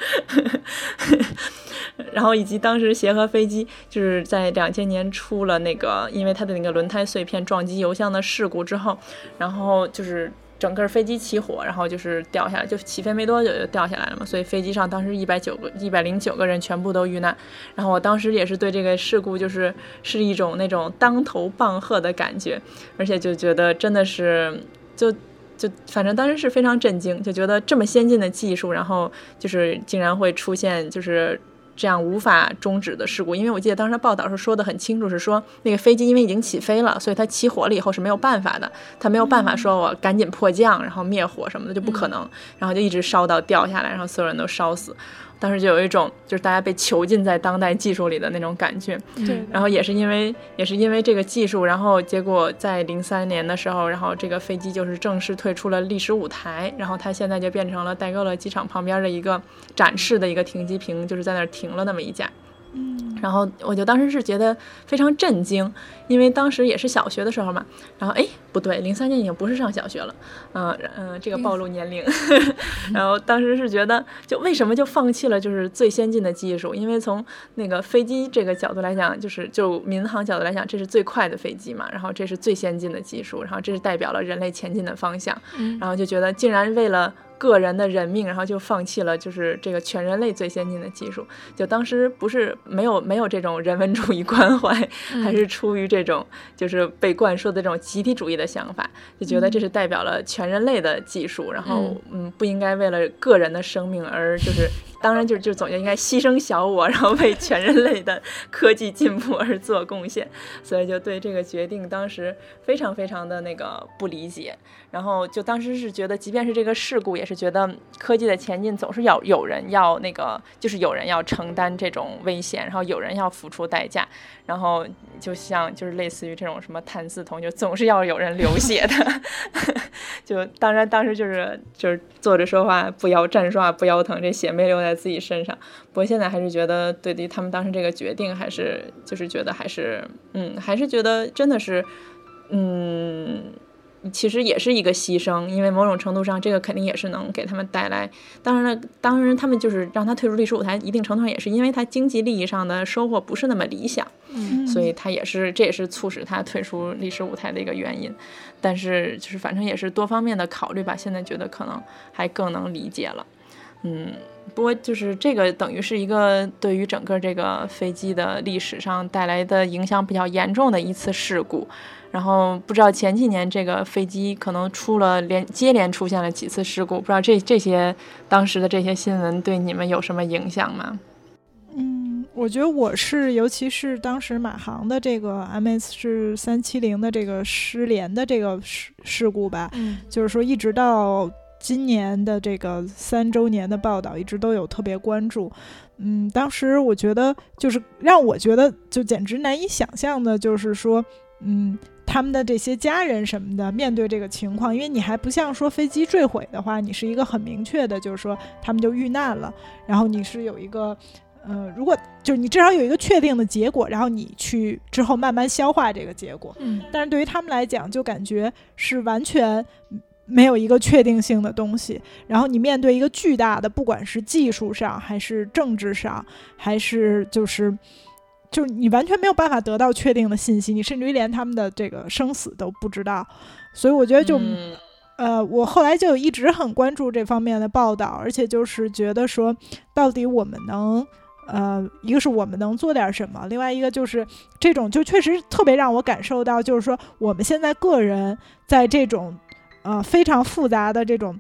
然后以及当时协和飞机就是在两千年出了那个，因为它的那个轮胎碎片撞击油箱的事故之后，然然后就是。整个飞机起火，然后就是掉下来，就起飞没多久就掉下来了嘛，所以飞机上当时一百九个、一百零九个人全部都遇难。然后我当时也是对这个事故就是是一种那种当头棒喝的感觉，而且就觉得真的是就就反正当时是非常震惊，就觉得这么先进的技术，然后就是竟然会出现就是。这样无法终止的事故，因为我记得当时报道是说的很清楚，是说那个飞机因为已经起飞了，所以它起火了以后是没有办法的，它没有办法说我赶紧迫降，然后灭火什么的就不可能，然后就一直烧到掉下来，然后所有人都烧死。当时就有一种就是大家被囚禁在当代技术里的那种感觉。对，然后也是因为也是因为这个技术，然后结果在零三年的时候，然后这个飞机就是正式退出了历史舞台，然后它现在就变成了戴高乐机场旁边的一个展示的一个停机坪，就是在那儿停了那么一架。嗯，然后我就当时是觉得非常震惊，因为当时也是小学的时候嘛。然后哎，不对，零三年已经不是上小学了，嗯、嗯、这个暴露年龄。然后当时是觉得，就为什么就放弃了就是最先进的技术？因为从那个飞机这个角度来讲，就是就民航角度来讲，这是最快的飞机嘛，然后这是最先进的技术，然后这是代表了人类前进的方向。嗯然后就觉得竟然为了个人的人命，然后就放弃了就是这个全人类最先进的技术。就当时不是没有没有这种人文主义关怀，还是出于这种就是被灌输的这种集体主义的想法，就觉得这是代表了全人类的技术，然后嗯不应该为了个人的生命而就是。当然就，就总觉得应该牺牲小我，然后为全人类的科技进步而做贡献，所以就对这个决定当时非常非常的那个不理解。然后就当时是觉得，即便是这个事故，也是觉得科技的前进总是要有人要那个，就是有人要承担这种危险，然后有人要付出代价。然后就像就是类似于这种什么谭嗣同，就总是要有人流血的。就当然当时就是就是坐着说话不腰站着说话不腰疼，这血没流在自己身上。不过现在还是觉得对于他们当时这个决定，还是就是觉得还是嗯，还是觉得真的是嗯。其实也是一个牺牲，因为某种程度上，这个肯定也是能给他们带来。当然了，当然他们就是让他退出历史舞台，一定程度上也是因为他经济利益上的收获不是那么理想，嗯所以他也是这也是促使他退出历史舞台的一个原因。但是就是反正也是多方面的考虑吧，现在觉得可能还更能理解了。嗯，不过就是这个等于是一个对于整个这个飞机的历史上带来的影响比较严重的一次事故。然后不知道前几年这个飞机可能出了连接连出现了几次事故，不知道这这些当时的这些新闻对你们有什么影响吗？嗯，我觉得我是，尤其是当时马航的这个 MS 是三七零的这个失联的这个事事故吧，嗯就是说一直到今年的这个三周年的报道，一直都有特别关注。嗯，当时我觉得就是让我觉得就简直难以想象的，就是说，嗯。他们的这些家人什么的，面对这个情况，因为你还不像说飞机坠毁的话，你是一个很明确的，就是说他们就遇难了，然后你是有一个呃，如果就是你至少有一个确定的结果，然后你去之后慢慢消化这个结果。嗯，但是对于他们来讲，就感觉是完全没有一个确定性的东西。然后你面对一个巨大的，不管是技术上，还是政治上，还是就是就是你完全没有办法得到确定的信息，你甚至于连他们的这个生死都不知道。所以我觉得就。嗯呃，我后来就一直很关注这方面的报道，而且就是觉得说，到底我们能，呃，一个是我们能做点什么，另外一个就是这种就确实特别让我感受到，就是说我们现在个人在这种呃非常复杂的这种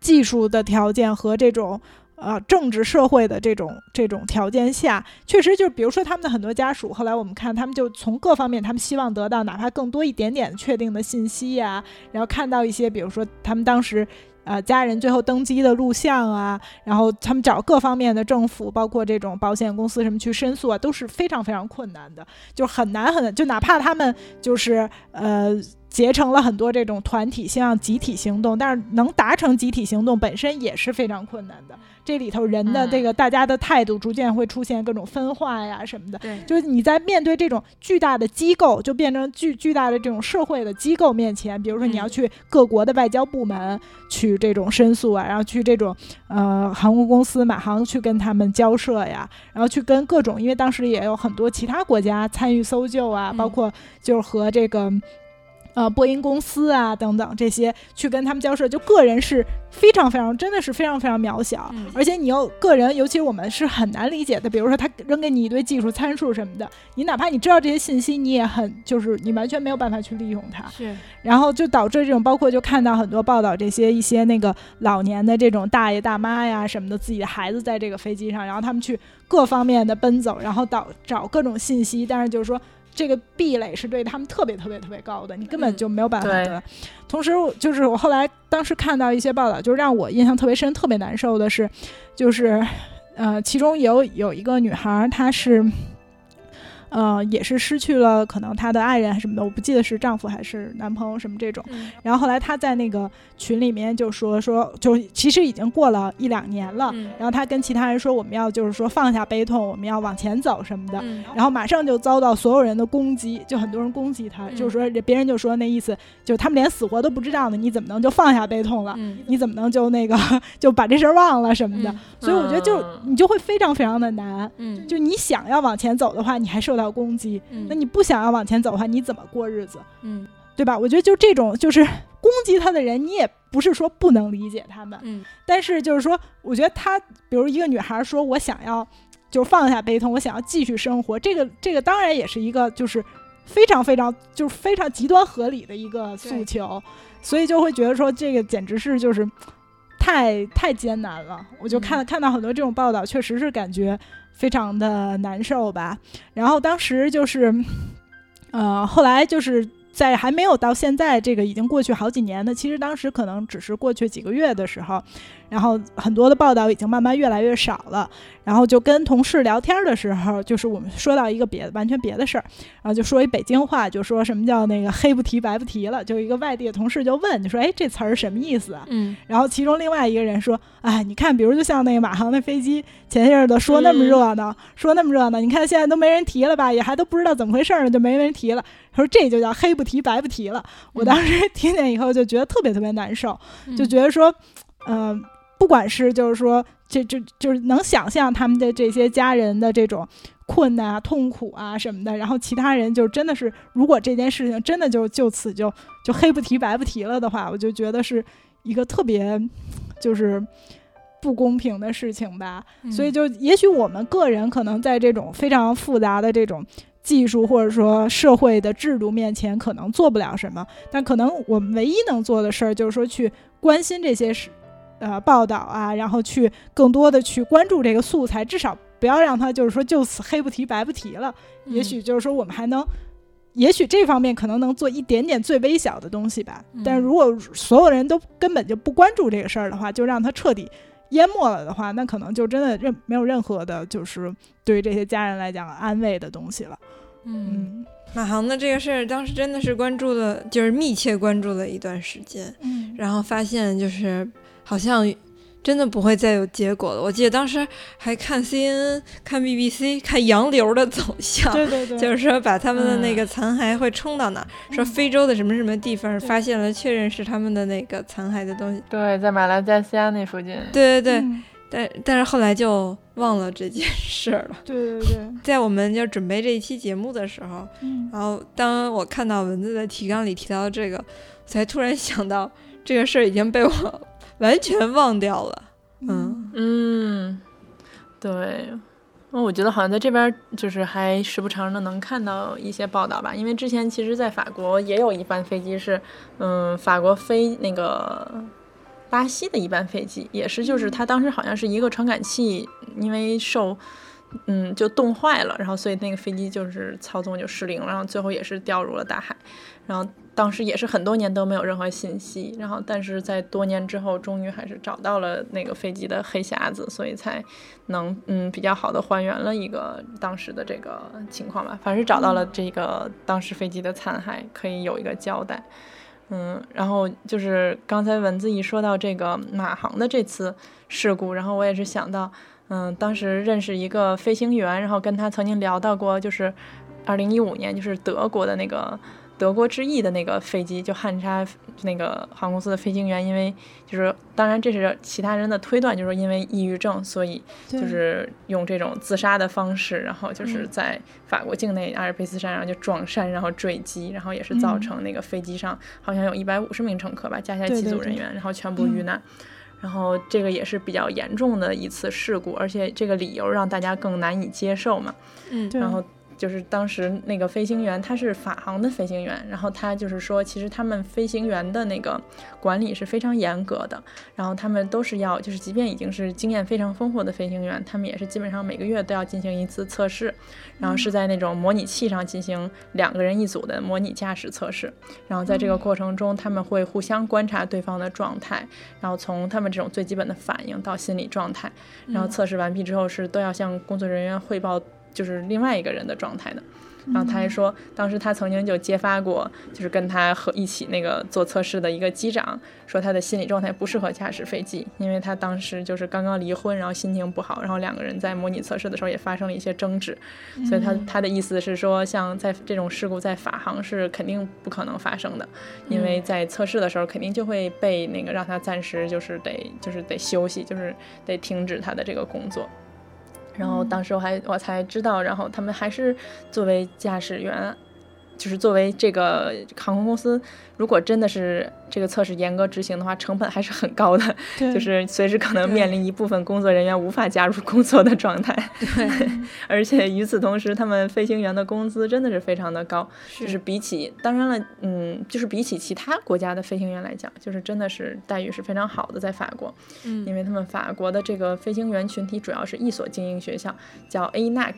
技术的条件和这种。呃，政治社会的这种这种条件下，确实就是，比如说他们的很多家属，后来我们看他们就从各方面，他们希望得到哪怕更多一点点确定的信息呀，然后看到一些，比如说他们当时呃家人最后登机的录像啊，然后他们找各方面的政府，包括这种保险公司什么去申诉啊，都是非常非常困难的，就很难很难，就哪怕他们就是呃。结成了很多这种团体，希望集体行动，但是能达成集体行动本身也是非常困难的。这里头人的这个大家的态度逐渐会出现各种分化呀什么的。对，就是你在面对这种巨大的机构，就变成巨巨大的这种社会的机构面前，比如说你要去各国的外交部门去这种申诉啊，然后去这种呃航空公司马航去跟他们交涉呀，然后去跟各种，因为当时也有很多其他国家参与搜救啊，包括就是和这个。呃，波音公司啊，等等这些去跟他们交涉，就个人是非常非常，真的是非常非常渺小，而且你又个人，尤其是我们是很难理解的。比如说他扔给你一堆技术参数什么的，你哪怕你知道这些信息，你也很就是你完全没有办法去利用它。是，然后就导致这种，包括就看到很多报道，这些一些那个老年的这种大爷大妈呀什么的，自己的孩子在这个飞机上，然后他们去各方面的奔走，然后导找各种信息，但是就是说。这个壁垒是对他们特别特别特别高的，你根本就没有办法得。同时，就是我后来当时看到一些报道，就让我印象特别深、特别难受的是，就是呃，其中有有一个女孩，她是。呃，也是失去了可能她的爱人还是什么的，我不记得是丈夫还是男朋友什么这种。然后后来她在那个群里面就说说，就其实已经过了一两年了。然后她跟其他人说，我们要就是说放下悲痛，我们要往前走什么的。然后马上就遭到所有人的攻击，就很多人攻击她，就是说别人就说那意思，就他们连死活都不知道呢，你怎么能就放下悲痛了？你怎么能就那个就把这事儿忘了什么的？所以我觉得就你就会非常非常的难。嗯，就你想要往前走的话，你还受到。攻击，那你不想要往前走的话，你怎么过日子？嗯，对吧？我觉得就这种，就是攻击他的人，你也不是说不能理解他们，嗯，但是就是说，我觉得他，比如一个女孩说，我想要就放下悲痛，我想要继续生活，这个这个当然也是一个就是非常非常就是非常极端合理的一个诉求，所以就会觉得说这个简直是就是太太艰难了。我就看看到很多这种报道，确实是感觉。非常的难受吧，然后当时就是，呃，后来就是在还没有到现在这个已经过去好几年的，其实当时可能只是过去几个月的时候。然后很多的报道已经慢慢越来越少了，然后就跟同事聊天的时候，就是我们说到一个别的完全别的事儿，然后就说一北京话，就说什么叫那个黑不提白不提了，就一个外地的同事就问，就说哎这词儿什么意思啊？嗯，然后其中另外一个人说，哎你看，比如就像那个马航那飞机前些日子说那么热闹，说那么热闹，你看现在都没人提了吧，也还都不知道怎么回事呢，就没人提了。他说这就叫黑不提白不提了。我当时听见以后就觉得特别特别难受，就觉得说，嗯。不管是就是说，这就就是能想象他们的这些家人的这种困难啊、痛苦啊什么的，然后其他人就真的是，如果这件事情真的就就此就就黑不提白不提了的话，我就觉得是一个特别就是不公平的事情吧。所以就也许我们个人可能在这种非常复杂的这种技术或者说社会的制度面前，可能做不了什么，但可能我们唯一能做的事儿就是说去关心这些事。呃，报道啊，然后去更多的去关注这个素材，至少不要让他就是说就此黑不提白不提了。也许就是说我们还能，也许这方面可能能做一点点最微小的东西吧。但是如果所有人都根本就不关注这个事儿的话，就让他彻底淹没了的话，那可能就真的任没有任何的，就是对于这些家人来讲安慰的东西了。嗯，马航的这个事儿，当时真的是关注了，就是密切关注了一段时间。嗯，然后发现就是。好像真的不会再有结果了。我记得当时还看 CNN、看 BBC、看洋流的走向，对对对，就是说把他们的那个残骸会冲到哪儿，说非洲的什么什么地方发现了，确认是他们的那个残骸的东西。对，在马来西亚那附近。对对对，嗯但但是后来就忘了这件事了。对对对，在我们就准备这一期节目的时候，嗯然后当我看到文字的提纲里提到这个，我才突然想到这个事儿已经被我完全忘掉了。嗯嗯，对。那我觉得好像在这边就是还时不常的能看到一些报道吧，因为之前其实，在法国也有一班飞机是，嗯，法国飞那个巴西的一班飞机，也是就是它当时好像是一个传感器，因为受嗯就冻坏了，然后所以那个飞机就是操纵就失灵了，然后最后也是掉入了大海，然后当时也是很多年都没有任何信息，然后但是在多年之后，终于还是找到了那个飞机的黑匣子，所以才能嗯比较好的还原了一个当时的这个情况吧，反正是找到了这个当时飞机的残骸，可以有一个交代。嗯，然后就是刚才文字一说到这个马航的这次事故，然后我也是想到，嗯，当时认识一个飞行员，然后跟他曾经聊到过，就是二零一五年，就是德国的那个德国之翼的那个飞机，就汉莎那个航空公司的飞行员，因为就是当然这是其他人的推断，就是因为抑郁症，所以就是用这种自杀的方式，然后就是在法国境内阿尔卑斯山然后就撞山，然后坠机，然后也是造成那个飞机上好像有一百五十名乘客吧，加起来机组人员，然后全部遇难。然后这个也是比较严重的一次事故，而且这个理由让大家更难以接受嘛。嗯，然后就是当时那个飞行员他是法航的飞行员，然后他就是说，其实他们飞行员的那个管理是非常严格的，然后他们都是要，就是即便已经是经验非常丰富的飞行员，他们也是基本上每个月都要进行一次测试，然后是在那种模拟器上进行两个人一组的模拟驾驶测试，然后在这个过程中，他们会互相观察对方的状态，然后从他们这种最基本的反应到心理状态，然后测试完毕之后是都要向工作人员汇报。就是另外一个人的状态的，然后他还说，当时他曾经就揭发过，就是跟他和一起那个做测试的一个机长，说他的心理状态不适合驾驶飞机，因为他当时就是刚刚离婚，然后心情不好，然后两个人在模拟测试的时候也发生了一些争执，所以他他的意思是说，像在这种事故在法航是肯定不可能发生的，因为在测试的时候肯定就会被那个让他暂时就是得就是得休息，就是得停止他的这个工作。然后当时我还我才知道，然后他们还是作为驾驶员，就是作为这个航空公司，如果真的是这个测试严格执行的话，成本还是很高的，就是随时可能面临一部分工作人员无法加入工作的状态。对，而且与此同时，他们飞行员的工资真的是非常的高，就是比起当然了，嗯，就是比起其他国家的飞行员来讲，就是真的是待遇是非常好的，在法国，嗯，因为他们法国的这个飞行员群体主要是一所精英学校，叫 ANAC。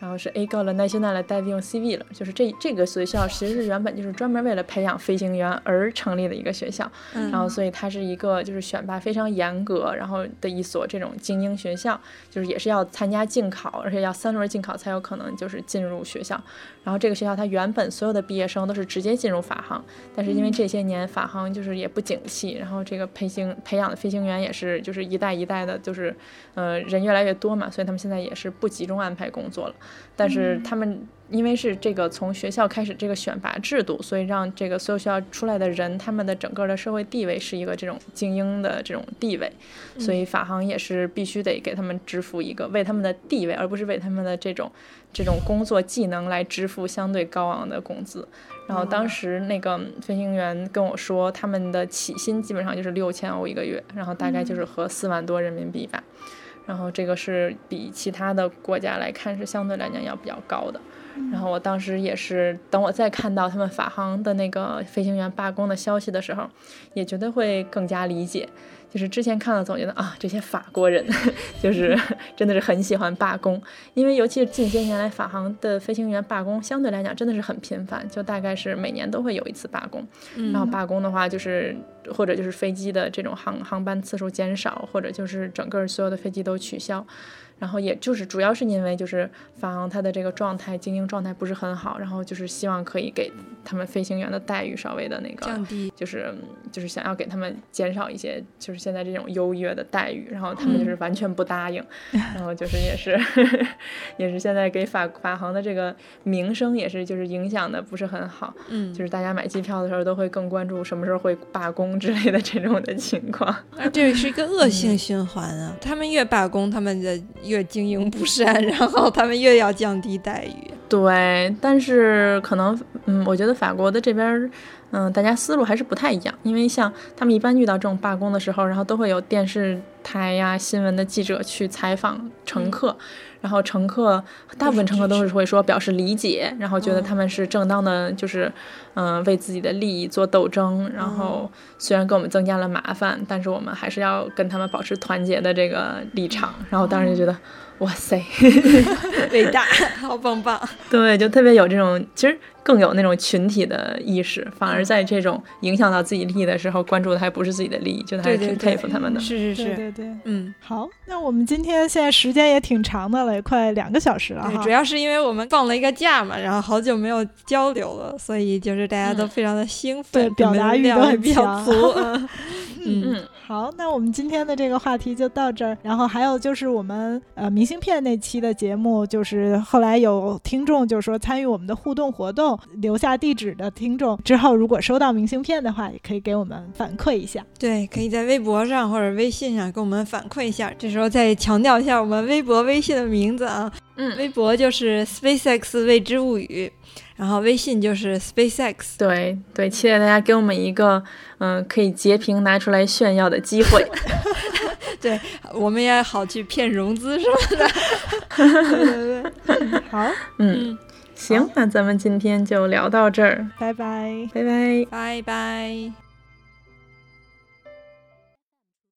然后是 A 高了 National Diving CV 了，就是这这个学校其实是原本就是专门为了培养飞行员而成立的一个学校，嗯、然后所以它是一个就是选拔非常严格，然后的一所这种精英学校，就是也是要参加竞考，而且要三轮竞考才有可能就是进入学校。然后这个学校它原本所有的毕业生都是直接进入法航，但是因为这些年法航就是也不景气，然后这个培行培养的飞行员也是就是一代一代的，就是呃人越来越多嘛，所以他们现在也是不集中安排工作了。但是他们因为是这个从学校开始这个选拔制度，所以让这个所有学校出来的人，他们的整个的社会地位是一个这种精英的这种地位，所以法航也是必须得给他们支付一个为他们的地位，而不是为他们的这种这种工作技能来支付相对高昂的工资。然后当时那个飞行员跟我说，他们的起薪基本上就是六千欧一个月，然后大概就是合四万多人民币吧。然后这个是比其他的国家来看是相对来讲要比较高的。然后我当时也是，等我再看到他们法航的那个飞行员罢工的消息的时候，也觉得会更加理解。就是之前看了总觉得啊，这些法国人 就是 真的是很喜欢罢工，因为尤其是近些年来法航的飞行员罢工相对来讲真的是很频繁，就大概是每年都会有一次罢工。然后罢工的话，就是或者就是飞机的这种航航班次数减少，或者就是整个所有的飞机都取消。然后也就是主要是因为就是法航它的这个状态经营状态不是很好，然后就是希望可以给他们飞行员的待遇稍微的那个降低，就是就是想要给他们减少一些就是现在这种优越的待遇，然后他们就是完全不答应，然后就是也是 也是现在给法法航的这个名声也是就是影响的不是很好，嗯，就是大家买机票的时候都会更关注什么时候会罢工之类的这种的情况。这是一个恶性循环啊！他们越罢工，他们的越经营不善，然后他们越要降低待遇。对，但是可能，嗯，我觉得法国的这边，嗯，大家思路还是不太一样，因为像他们一般遇到这种罢工的时候，然后都会有电视台呀、新闻的记者去采访乘客。然后乘客大部分乘客都是会说表示理解，然后觉得他们是正当的，就是嗯为自己的利益做斗争。然后虽然给我们增加了麻烦，但是我们还是要跟他们保持团结的这个立场。然后当时就觉得。哇塞 伟大，好棒棒！对，就特别有这种，其实更有那种群体的意识，反而在这种影响到自己利益的时候，关注的还不是自己的利益，就还是挺佩服他们的。是是是，对。对，嗯，好，那我们今天现在时间也挺长的了，也快两个小时了对主要是因为我们放了一个假嘛，然后好久没有交流了，所以就是大家都非常的兴奋，表达欲都很强。嗯，好，那我们今天的这个话题就到这儿。然后还有就是我们呃明信片那期的节目，就是后来有听众就是说参与我们的互动活动，留下地址的听众之后，如果收到明信片的话，也可以给我们反馈一下。对，可以在微博上或者微信上给我们反馈一下。这时候再强调一下我们微博、微信的名字啊，嗯，微博就是 SpaceX 未知物语。然后微信就是 SpaceX，对对，期待大家给我们一个嗯可以截屏拿出来炫耀的机会，对，我们也好去骗融资什么的。对对对，好，嗯，行，那咱们今天就聊到这儿，拜拜，拜拜，拜拜。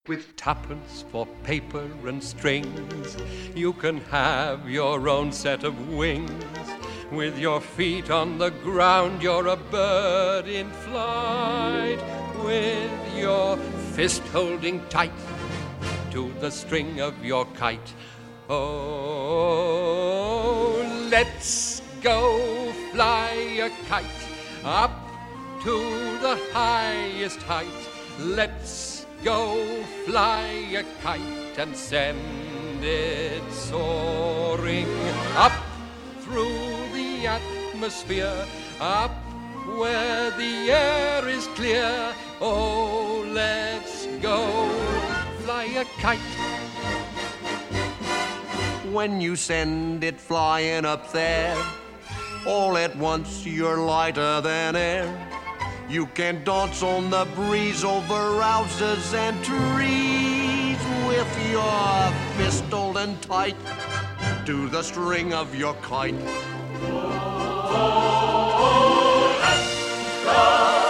With tuppence for paper and strings, you can have your own set of wings. With your feet on the ground, you're a bird in flight. With your fist holding tight to the string of your kite. Oh, let's go fly a kite up to the highest height. Let's go fly a kite and send it soaring up through the atmosphere, up where the air is clear. Oh, let's go fly a kite. When you send it flying up there, all at once you're lighter than air. You can dance on the breeze over houses and trees with your fist and tight to the string of your kite. Oh, oh, oh,